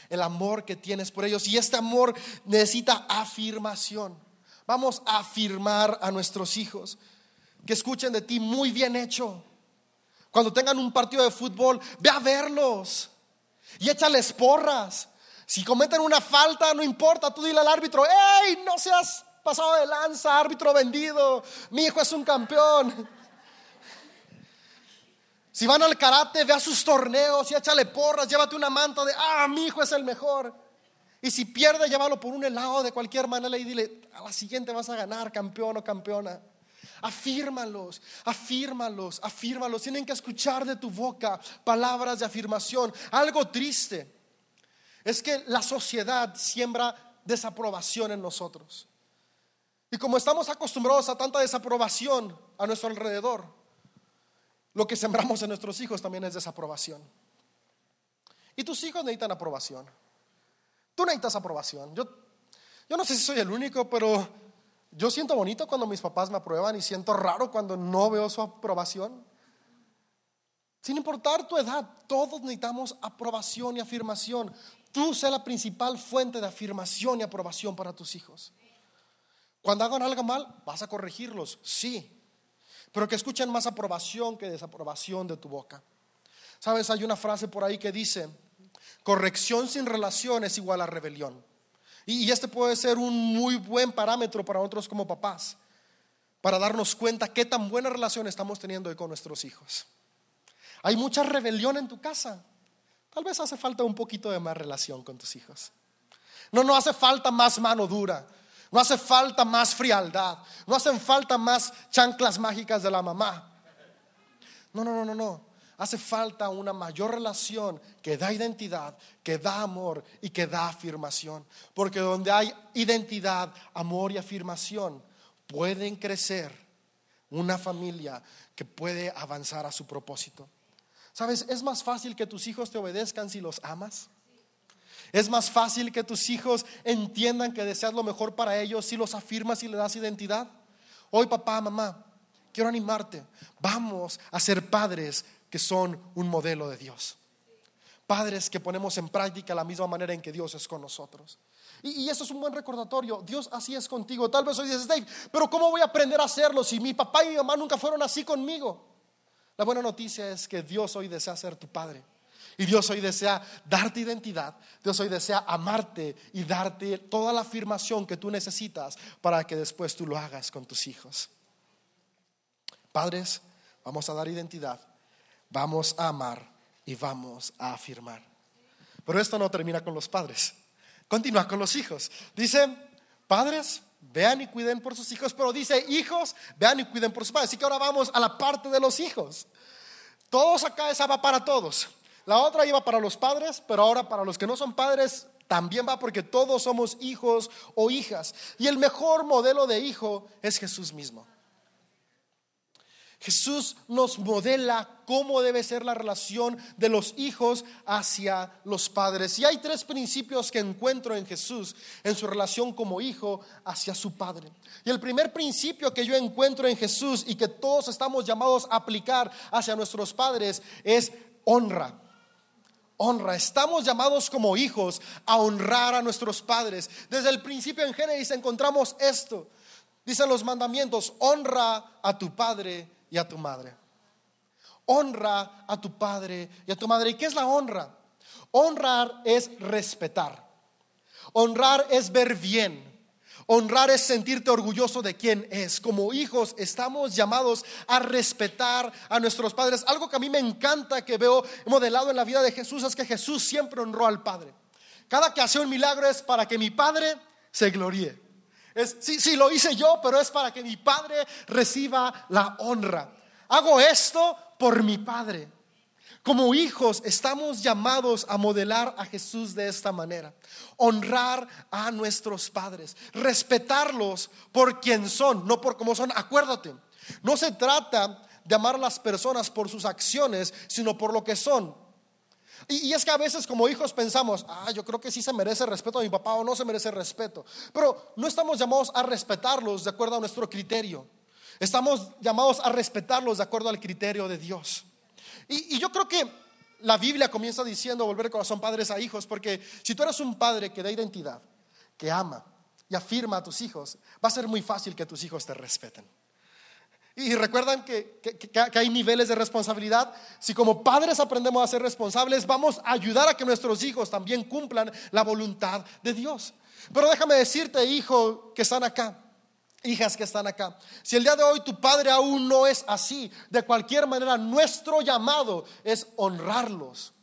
El amor que tienes por ellos y este amor necesita afirmación. Vamos a afirmar a nuestros hijos que escuchen de ti muy bien hecho. Cuando tengan un partido de fútbol, ve a verlos y échales porras. Si cometen una falta, no importa, tú dile al árbitro, hey, no seas pasado de lanza, árbitro vendido, mi hijo es un campeón. Si van al karate, ve a sus torneos y échale porras, llévate una manta de, ah, mi hijo es el mejor. Y si pierde, llévalo por un helado de cualquier manera y dile, a la siguiente vas a ganar, campeón o campeona. Afírmalos, afírmalos, afírmalos. Tienen que escuchar de tu boca palabras de afirmación. Algo triste es que la sociedad siembra desaprobación en nosotros. Y como estamos acostumbrados a tanta desaprobación a nuestro alrededor, lo que sembramos en nuestros hijos también es desaprobación. Y tus hijos necesitan aprobación. Tú necesitas aprobación. Yo, yo no sé si soy el único, pero yo siento bonito cuando mis papás me aprueban y siento raro cuando no veo su aprobación. Sin importar tu edad, todos necesitamos aprobación y afirmación. Tú sé la principal fuente de afirmación y aprobación para tus hijos. Cuando hagan algo mal, vas a corregirlos, sí, pero que escuchen más aprobación que desaprobación de tu boca. Sabes, hay una frase por ahí que dice, corrección sin relación es igual a rebelión. Y, este puede ser un muy buen parámetro para nosotros como papás, para darnos cuenta qué tan buena relación estamos teniendo con nuestros hijos. Hay mucha rebelión en tu casa. Tal vez hace falta un poquito de más relación con tus hijos. No, no hace falta más mano dura. No hace falta más frialdad. No hacen falta más chanclas mágicas de la mamá. No, no, no, no, no. Hace falta una mayor relación que da identidad, que da amor y que da afirmación. Porque donde hay identidad, amor y afirmación, pueden crecer una familia que puede avanzar a su propósito. ¿Sabes? Es más fácil que tus hijos te obedezcan si los amas. Es más fácil que tus hijos entiendan que deseas lo mejor para ellos si los afirmas y le das identidad. Hoy papá, mamá, quiero animarte. Vamos a ser padres que son un modelo de Dios. Padres que ponemos en práctica la misma manera en que Dios es con nosotros. Y, eso es un buen recordatorio. Dios así es contigo. Tal vez hoy dices, Dave, pero ¿cómo voy a aprender a hacerlo si mi papá y mi mamá nunca fueron así conmigo? La buena noticia es que Dios hoy desea ser tu padre. Y Dios hoy desea darte identidad, Dios hoy desea amarte y darte toda la afirmación que tú necesitas para que después tú lo hagas con tus hijos. Padres, vamos a dar identidad, vamos a amar y vamos a afirmar. Pero esto no termina con los padres, continúa con los hijos. Dice, padres, vean y cuiden por sus hijos, pero dice, hijos, vean y cuiden por sus padres. Así que ahora vamos a la parte de los hijos. Todos acá esa va para todos. La otra iba para los padres, pero ahora para los que no son padres también va porque todos somos hijos o hijas. Y el mejor modelo de hijo es Jesús mismo. Jesús nos modela cómo debe ser la relación de los hijos hacia los padres. Y hay tres principios que encuentro en Jesús en su relación como hijo hacia su padre. Y el primer principio que yo encuentro en Jesús y que todos estamos llamados a aplicar hacia nuestros padres es honra honra. Estamos llamados como hijos a honrar a nuestros padres. Desde el principio en Génesis encontramos esto. Dicen los mandamientos, honra a tu padre y a tu madre. honra a tu padre y a tu madre. ¿Y qué es la honra? Honrar es respetar. Honrar es ver bien. Honrar es sentirte orgulloso de quién es. Como hijos estamos llamados a respetar a nuestros padres. Algo que a mí me encanta que veo modelado en la vida de Jesús es que Jesús siempre honró al Padre. Cada que hace un milagro es para que mi Padre se gloríe. Es, sí, sí, lo hice yo, pero es para que mi Padre reciba la honra. Hago esto por mi Padre. Como hijos estamos llamados a modelar a Jesús de esta manera. Honrar a nuestros padres, respetarlos por quien son, no por cómo son. Acuérdate, no se trata de amar a las personas por sus acciones, sino por lo que son. Y, es que a veces como hijos pensamos, ah, yo creo que sí se merece respeto a mi papá o no se merece respeto. Pero no estamos llamados a respetarlos de acuerdo a nuestro criterio. Estamos llamados a respetarlos de acuerdo al criterio de Dios. Y, yo creo que la Biblia comienza diciendo volver corazón padres a hijos, porque si tú eres un padre que da identidad, que ama y afirma a tus hijos, va a ser muy fácil que tus hijos te respeten. Y recuerdan que, que, hay niveles de responsabilidad. Si como padres aprendemos a ser responsables, vamos a ayudar a que nuestros hijos también cumplan la voluntad de Dios. Pero déjame decirte, hijo, que están acá, hijas que están acá. Si el día de hoy tu padre aún no es así, de cualquier manera nuestro llamado es honrarlos.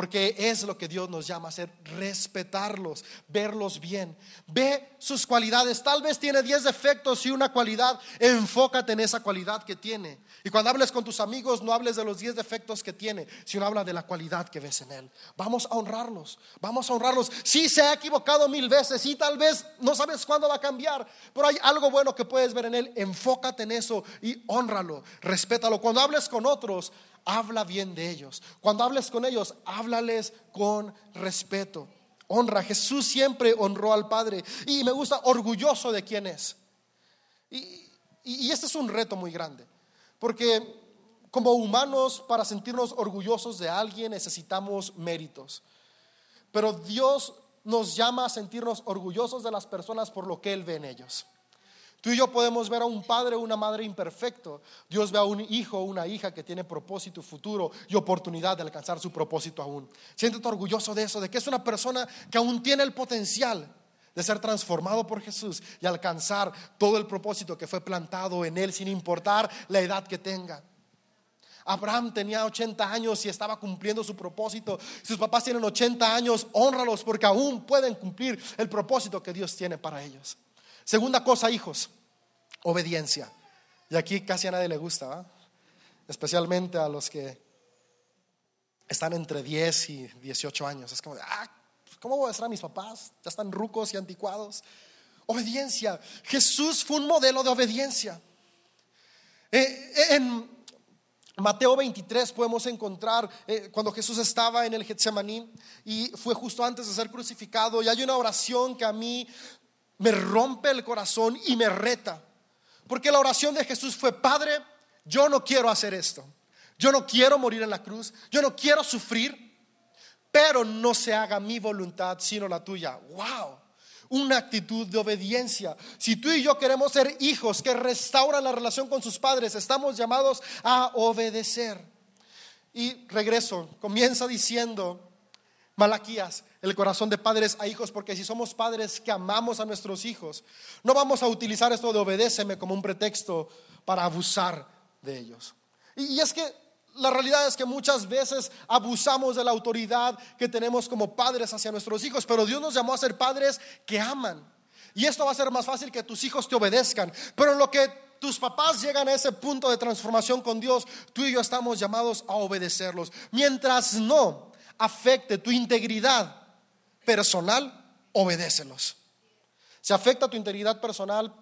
Porque es lo que Dios nos llama a hacer, respetarlos, verlos bien. Ve sus cualidades. Tal vez tiene 10 defectos y una cualidad. Enfócate en esa cualidad que tiene. Y cuando hables con tus amigos, no hables de los 10 defectos que tiene, sino habla de la cualidad que ves en él. Vamos a honrarlos. Vamos a honrarlos. Si se ha equivocado mil veces y tal vez no sabes cuándo va a cambiar, pero hay algo bueno que puedes ver en él. Enfócate en eso y honralo, respétalo. Cuando hables con otros, habla bien de ellos. Cuando hables con ellos, háblales con respeto. Honra. Jesús siempre honró al Padre. Y me gusta orgulloso de quién es. Y, y este es un reto muy grande. Porque como humanos, para sentirnos orgullosos de alguien, necesitamos méritos. Pero Dios nos llama a sentirnos orgullosos de las personas por lo que Él ve en ellos. Tú y yo podemos ver a un padre o una madre imperfecto. Dios ve a un hijo o una hija que tiene propósito futuro y oportunidad de alcanzar su propósito aún. Siéntete orgulloso de eso, de que es una persona que aún tiene el potencial de ser transformado por Jesús y alcanzar todo el propósito que fue plantado en él sin importar la edad que tenga. Abraham tenía 80 años y estaba cumpliendo su propósito. Sus papás tienen 80 años, honralos porque aún pueden cumplir el propósito que Dios tiene para ellos. Segunda cosa, hijos, obediencia. Y aquí casi a nadie le gusta, especialmente a los que están entre 10 y 18 años. Es como, ah, ¿cómo voy a ser a mis papás? Ya están rucos y anticuados. Obediencia. Jesús fue un modelo de obediencia. Eh, en Mateo 23 podemos encontrar eh, cuando Jesús estaba en el Getsemaní y fue justo antes de ser crucificado y hay una oración que a mí me rompe el corazón y me reta. Porque la oración de Jesús fue, Padre, yo no quiero hacer esto. Yo no quiero morir en la cruz. Yo no quiero sufrir. Pero no se haga mi voluntad, sino la tuya. ¡Wow! Una actitud de obediencia. Si tú y yo queremos ser hijos que restauran la relación con sus padres, estamos llamados a obedecer. Y regreso, comienza diciendo, Malaquías, el corazón de padres a hijos, porque si somos padres que amamos a nuestros hijos, no vamos a utilizar esto de obedéceme como un pretexto para abusar de ellos. Y, es que la realidad es que muchas veces abusamos de la autoridad que tenemos como padres hacia nuestros hijos, pero Dios nos llamó a ser padres que aman. Y esto va a ser más fácil que tus hijos te obedezcan. Pero en lo que tus papás llegan a ese punto de transformación con Dios, tú y yo estamos llamados a obedecerlos. Mientras no afecte tu integridad personal, obedécelos. Si afecta tu integridad personal,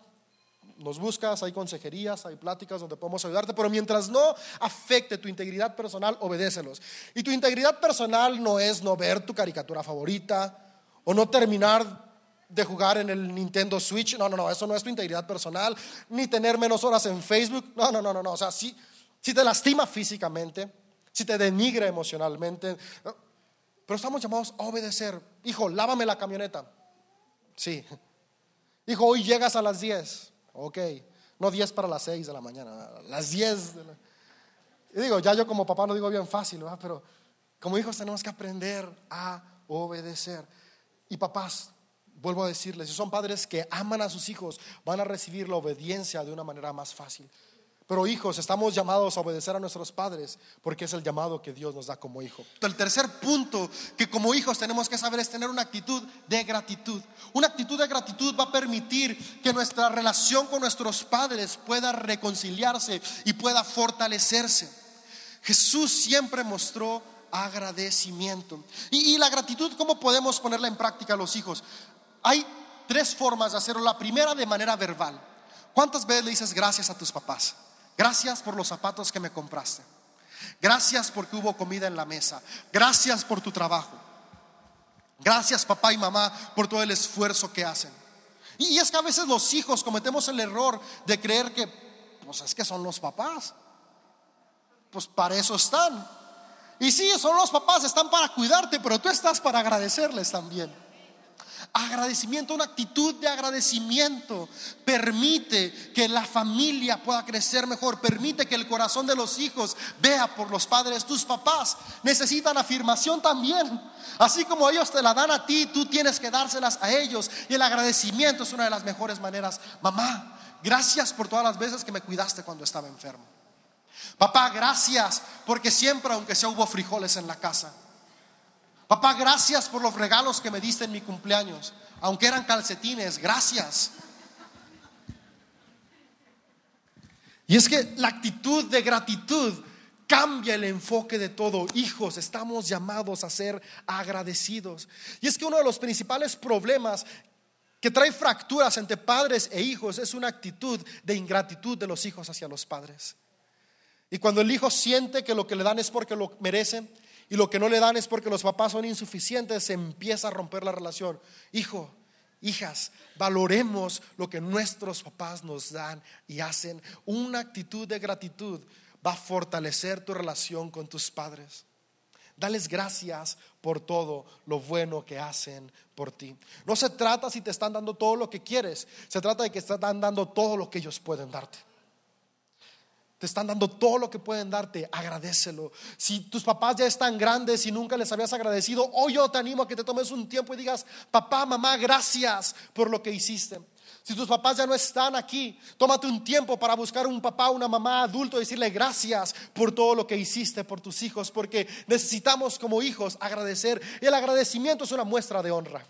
nos buscas, hay consejerías, hay pláticas donde podemos ayudarte, pero mientras no afecte tu integridad personal, obedécelos. Y tu integridad personal no es no ver tu caricatura favorita o no terminar de jugar en el Nintendo Switch. No, no, no, eso no es tu integridad personal, ni tener menos horas en Facebook. No, no, no, no, no. O sea, si, si te lastima físicamente, si te denigra emocionalmente, pero estamos llamados a obedecer. Hijo, lávame la camioneta. Sí. Hijo, hoy llegas a las 10. Ok. No 10 para las 6 de la mañana, las 10 de la... Y digo, ya yo como papá lo digo bien fácil, ¿verdad? Pero como hijos tenemos que aprender a obedecer. Y papás, vuelvo a decirles, si son padres que aman a sus hijos, van a recibir la obediencia de una manera más fácil. Pero hijos, estamos llamados a obedecer a nuestros padres porque es el llamado que Dios nos da como hijo. El tercer punto que como hijos tenemos que saber es tener una actitud de gratitud. Una actitud de gratitud va a permitir que nuestra relación con nuestros padres pueda reconciliarse y pueda fortalecerse. Jesús siempre mostró agradecimiento. Y, la gratitud, ¿cómo podemos ponerla en práctica a los hijos? Hay tres formas de hacerlo. La primera de manera verbal. ¿Cuántas veces le dices gracias a tus papás? Gracias por los zapatos que me compraste. Gracias porque hubo comida en la mesa. Gracias por tu trabajo. Gracias papá y mamá por todo el esfuerzo que hacen. Y es que a veces los hijos cometemos el error de creer que, pues es que son los papás. Pues para eso están. Y sí, son los papás, están para cuidarte, pero tú estás para agradecerles también. Agradecimiento, una actitud de agradecimiento permite que la familia pueda crecer mejor, permite que el corazón de los hijos vea por los padres. Tus papás necesitan afirmación también. Así como ellos te la dan a ti, tú tienes que dárselas a ellos. Y el agradecimiento es una de las mejores maneras. Mamá, gracias por todas las veces que me cuidaste cuando estaba enfermo. Papá, gracias porque siempre, aunque sea hubo frijoles en la casa. Papá, gracias por los regalos que me diste en mi cumpleaños. Aunque eran calcetines, gracias. Y es que la actitud de gratitud cambia el enfoque de todo. Hijos, estamos llamados a ser agradecidos. Y es que uno de los principales problemas que trae fracturas entre padres e hijos es una actitud de ingratitud de los hijos hacia los padres. Y cuando el hijo siente que lo que le dan es porque lo merecen, y lo que no le dan es porque los papás son insuficientes, se empieza a romper la relación. Hijo, hijas, valoremos lo que nuestros papás nos dan y hacen. Una actitud de gratitud va a fortalecer tu relación con tus padres. Dales gracias por todo lo bueno que hacen por ti. No se trata si te están dando todo lo que quieres, se trata de que están dando todo lo que ellos pueden darte. Te están dando todo lo que pueden darte, agradecelo. Si tus papás ya están grandes y nunca les habías agradecido, hoy yo te animo a que te tomes un tiempo y digas, papá, mamá, gracias por lo que hiciste. Si tus papás ya no están aquí, tómate un tiempo para buscar un papá, una mamá adulto y decirle gracias por todo lo que hiciste por tus hijos, porque necesitamos como hijos agradecer. Y el agradecimiento es una muestra de honra.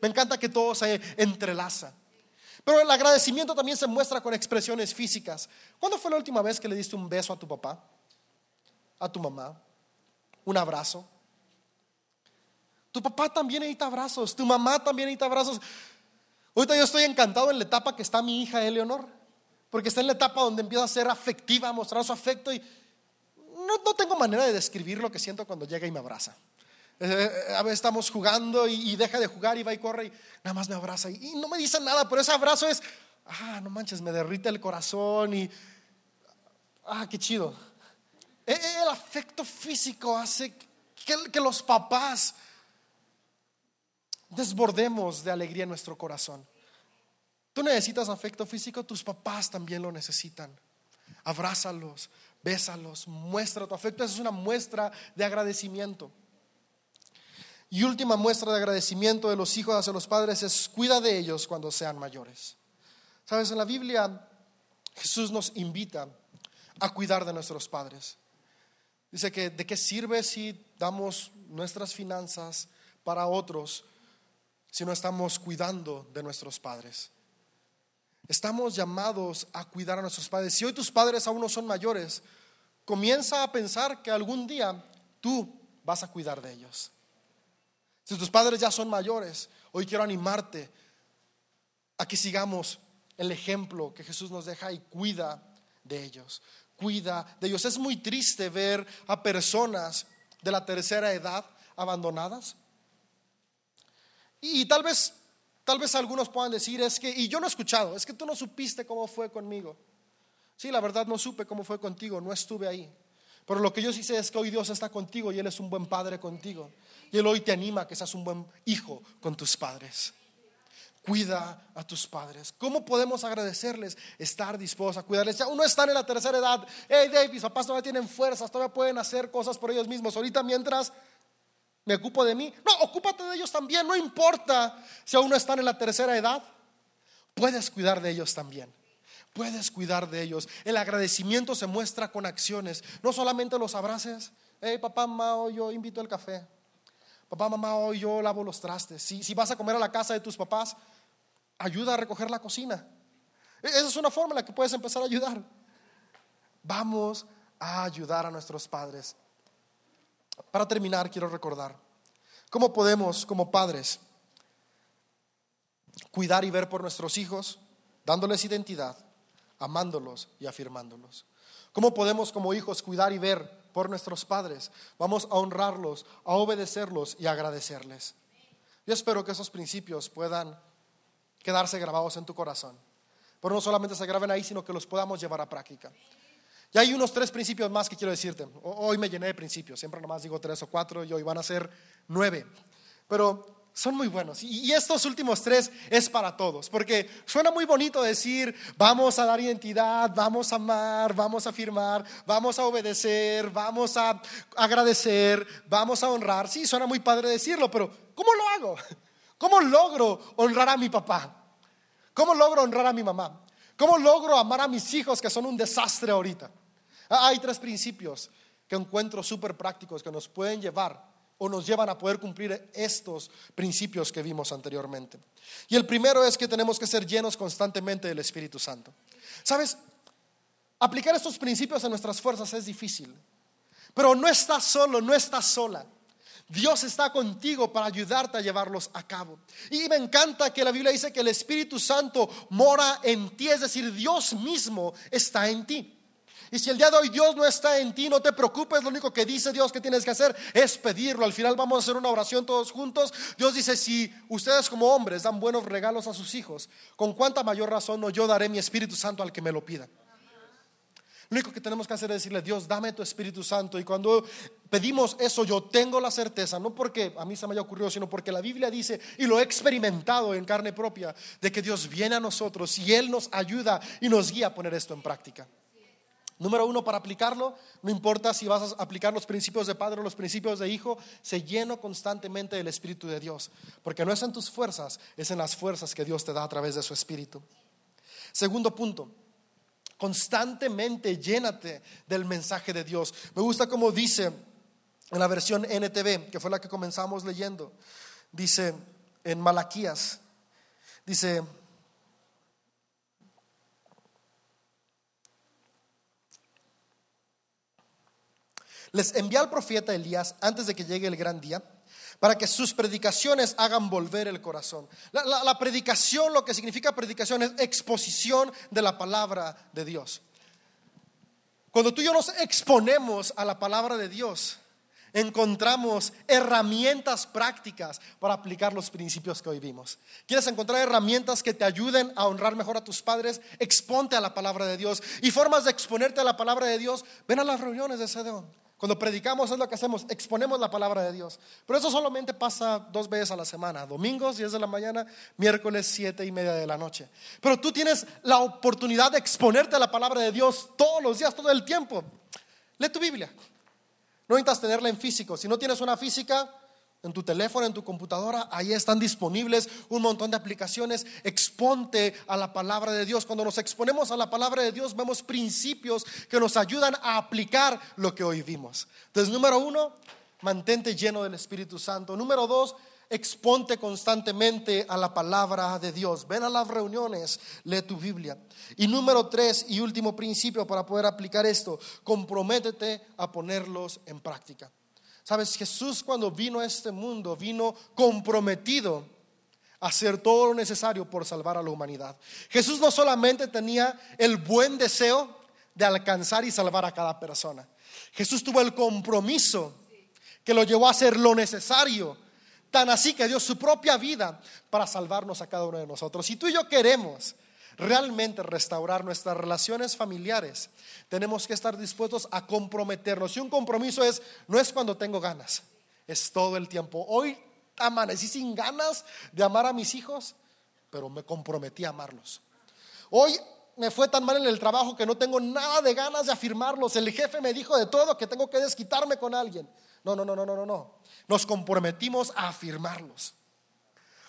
Me encanta que todo se entrelaza. Pero el agradecimiento también se muestra con expresiones físicas. ¿Cuándo fue la última vez que le diste un beso a tu papá? ¿A tu mamá? ¿Un abrazo? Tu papá también necesita abrazos, tu mamá también necesita abrazos. Ahorita yo estoy encantado en la etapa que está mi hija Eleonor, porque está en la etapa donde empieza a ser afectiva, a mostrar su afecto y no, no tengo manera de describir lo que siento cuando llega y me abraza. Eh, veces estamos jugando y, deja de jugar y va y corre y nada más me abraza y, no me dice nada, pero ese abrazo es, ah, no manches, me derrite el corazón y, ah, qué chido. E, e, el afecto físico hace que, que los papás desbordemos de alegría en nuestro corazón. Tú necesitas afecto físico, tus papás también lo necesitan. Abrázalos, bésalos, muestra tu afecto. Esa es una muestra de agradecimiento. Y última muestra de agradecimiento de los hijos hacia los padres es cuida de ellos cuando sean mayores. Sabes, en la Biblia Jesús nos invita a cuidar de nuestros padres. Dice que de qué sirve si damos nuestras finanzas para otros si no estamos cuidando de nuestros padres. Estamos llamados a cuidar a nuestros padres. Si hoy tus padres aún no son mayores, comienza a pensar que algún día tú vas a cuidar de ellos. Si tus padres ya son mayores, hoy quiero animarte a que sigamos el ejemplo que Jesús nos deja y cuida de ellos. Cuida de ellos. Es muy triste ver a personas de la tercera edad abandonadas. Y, tal vez tal vez algunos puedan decir es que y yo no he escuchado, es que tú no supiste cómo fue conmigo. Sí, la verdad no supe cómo fue contigo, no estuve ahí. Pero lo que yo sí sé es que hoy Dios está contigo y Él es un buen padre contigo. Y Él hoy te anima a que seas un buen hijo con tus padres. cuida a tus padres. ¿Cómo podemos agradecerles? Estar dispuestos a cuidarles. Ya uno está en la tercera edad. Hey, David, mis papás todavía tienen fuerzas, todavía pueden hacer cosas por ellos mismos. Ahorita mientras me ocupo de mí. No, ocúpate de ellos también. No importa si aún no están en la tercera edad. Puedes cuidar de ellos también. Puedes cuidar de ellos. El agradecimiento se muestra con acciones. No solamente los abraces. Hey, papá, mamá, hoy yo invito el café. Papá, mamá, hoy yo lavo los trastes. Si, si vas a comer a la casa de tus papás, ayuda a recoger la cocina. E, esa es una forma en la que puedes empezar a ayudar. Vamos a ayudar a nuestros padres. Para terminar, quiero recordar cómo podemos, como padres, cuidar y ver por nuestros hijos, dándoles identidad, amándolos y afirmándolos. ¿Cómo podemos como hijos cuidar y ver por nuestros padres? Vamos a honrarlos, a obedecerlos y a agradecerles. Yo espero que esos principios puedan quedarse grabados en tu corazón. Pero no solamente se graben ahí, sino que los podamos llevar a práctica. Y hay unos tres principios más que quiero decirte. Hoy me llené de principios, siempre nomás digo tres o cuatro y hoy van a ser nueve. Pero son muy buenos. Y estos últimos tres es para todos, porque suena muy bonito decir, vamos a dar identidad, vamos a amar, vamos a afirmar, vamos a obedecer, vamos a agradecer, vamos a honrar. Sí, suena muy padre decirlo, pero ¿cómo lo hago? ¿Cómo logro honrar a mi papá? ¿Cómo logro honrar a mi mamá? ¿Cómo logro amar a mis hijos que son un desastre ahorita? Ah, hay tres principios que encuentro súper prácticos que nos pueden llevar o nos llevan a poder cumplir estos principios que vimos anteriormente. Y el primero es que tenemos que ser llenos constantemente del Espíritu Santo. ¿Sabes? Aplicar estos principios a nuestras fuerzas es difícil, pero no estás solo, no estás sola. Dios está contigo para ayudarte a llevarlos a cabo. Y me encanta que la Biblia dice que el Espíritu Santo mora en ti, es decir, Dios mismo está en ti. Y si el día de hoy Dios no está en ti, no te preocupes, lo único que dice Dios que tienes que hacer es pedirlo. Al final vamos a hacer una oración todos juntos. Dios dice, si ustedes como hombres dan buenos regalos a sus hijos, con cuánta mayor razón no yo daré mi Espíritu Santo al que me lo pida. Lo único que tenemos que hacer es decirle, Dios, dame tu Espíritu Santo. Y cuando pedimos eso, yo tengo la certeza, no porque a mí se me haya ocurrido, sino porque la Biblia dice, y lo he experimentado en carne propia, de que Dios viene a nosotros y Él nos ayuda y nos guía a poner esto en práctica. Número uno, para aplicarlo, no importa si vas a aplicar los principios de padre o los principios de hijo, se lleno constantemente del Espíritu de Dios, porque no es en tus fuerzas, es en las fuerzas que Dios te da a través de su Espíritu. Segundo punto, constantemente llénate del mensaje de Dios. Me gusta como dice en la versión NTV, que fue la que comenzamos leyendo, dice en Malaquías, dice, les envía al profeta Elías antes de que llegue el gran día para que sus predicaciones hagan volver el corazón. La, predicación, lo que significa predicación es exposición de la palabra de Dios. Cuando tú y yo nos exponemos a la palabra de Dios, encontramos herramientas prácticas para aplicar los principios que hoy vimos. ¿Quieres encontrar herramientas que te ayuden a honrar mejor a tus padres? Exponte a la palabra de Dios. Y formas de exponerte a la palabra de Dios, ven a las reuniones de CDO. Cuando predicamos es lo que hacemos, exponemos la palabra de Dios. Pero eso solamente pasa dos veces a la semana, domingos 10 de la mañana, miércoles 7 y media de la noche. Pero tú tienes la oportunidad de exponerte a la palabra de Dios todos los días, todo el tiempo. Lee tu Biblia. No necesitas tenerla en físico. Si no tienes una física, en tu teléfono, en tu computadora, ahí están disponibles un montón de aplicaciones. Exponte a la palabra de Dios. Cuando nos exponemos a la palabra de Dios, vemos principios que nos ayudan a aplicar lo que hoy vimos. Entonces, número uno, mantente lleno del Espíritu Santo. Número dos, exponte constantemente a la palabra de Dios. Ven a las reuniones, lee tu Biblia. Y número tres y último principio para poder aplicar esto, comprométete a ponerlos en práctica. Sabes, Jesús cuando vino a este mundo, vino comprometido a hacer todo lo necesario por salvar a la humanidad. Jesús no solamente tenía el buen deseo de alcanzar y salvar a cada persona. Jesús tuvo el compromiso que lo llevó a hacer lo necesario, tan así que dio su propia vida para salvarnos a cada uno de nosotros. Si tú y yo queremos realmente restaurar nuestras relaciones familiares, tenemos que estar dispuestos a comprometernos. Y un compromiso es, no es cuando tengo ganas, es todo el tiempo. Hoy amanecí sin ganas de amar a mis hijos. pero me comprometí a amarlos. Hoy me fue tan mal en el trabajo que no tengo nada de ganas de afirmarlos. El jefe me dijo de todo que tengo que desquitarme con alguien. No, no, no, no, no, no. Nos comprometimos a afirmarlos.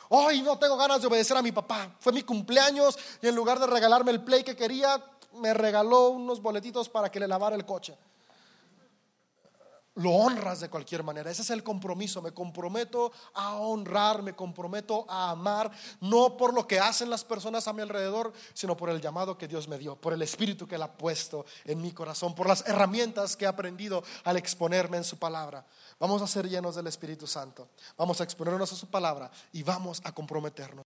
Hoy no tengo ganas de obedecer a mi papá. Fue mi cumpleaños y en lugar de regalarme el play que quería, me regaló unos boletitos para que le lavara el coche lo honras de cualquier manera. Ese es el compromiso. Me comprometo a honrar, me comprometo a amar, no por lo que hacen las personas a mi alrededor, sino por el llamado que Dios me dio, por el espíritu que Él ha puesto en mi corazón, por las herramientas que he aprendido al exponerme en su palabra. Vamos a ser llenos del Espíritu Santo. Vamos a exponernos a su palabra y vamos a comprometernos.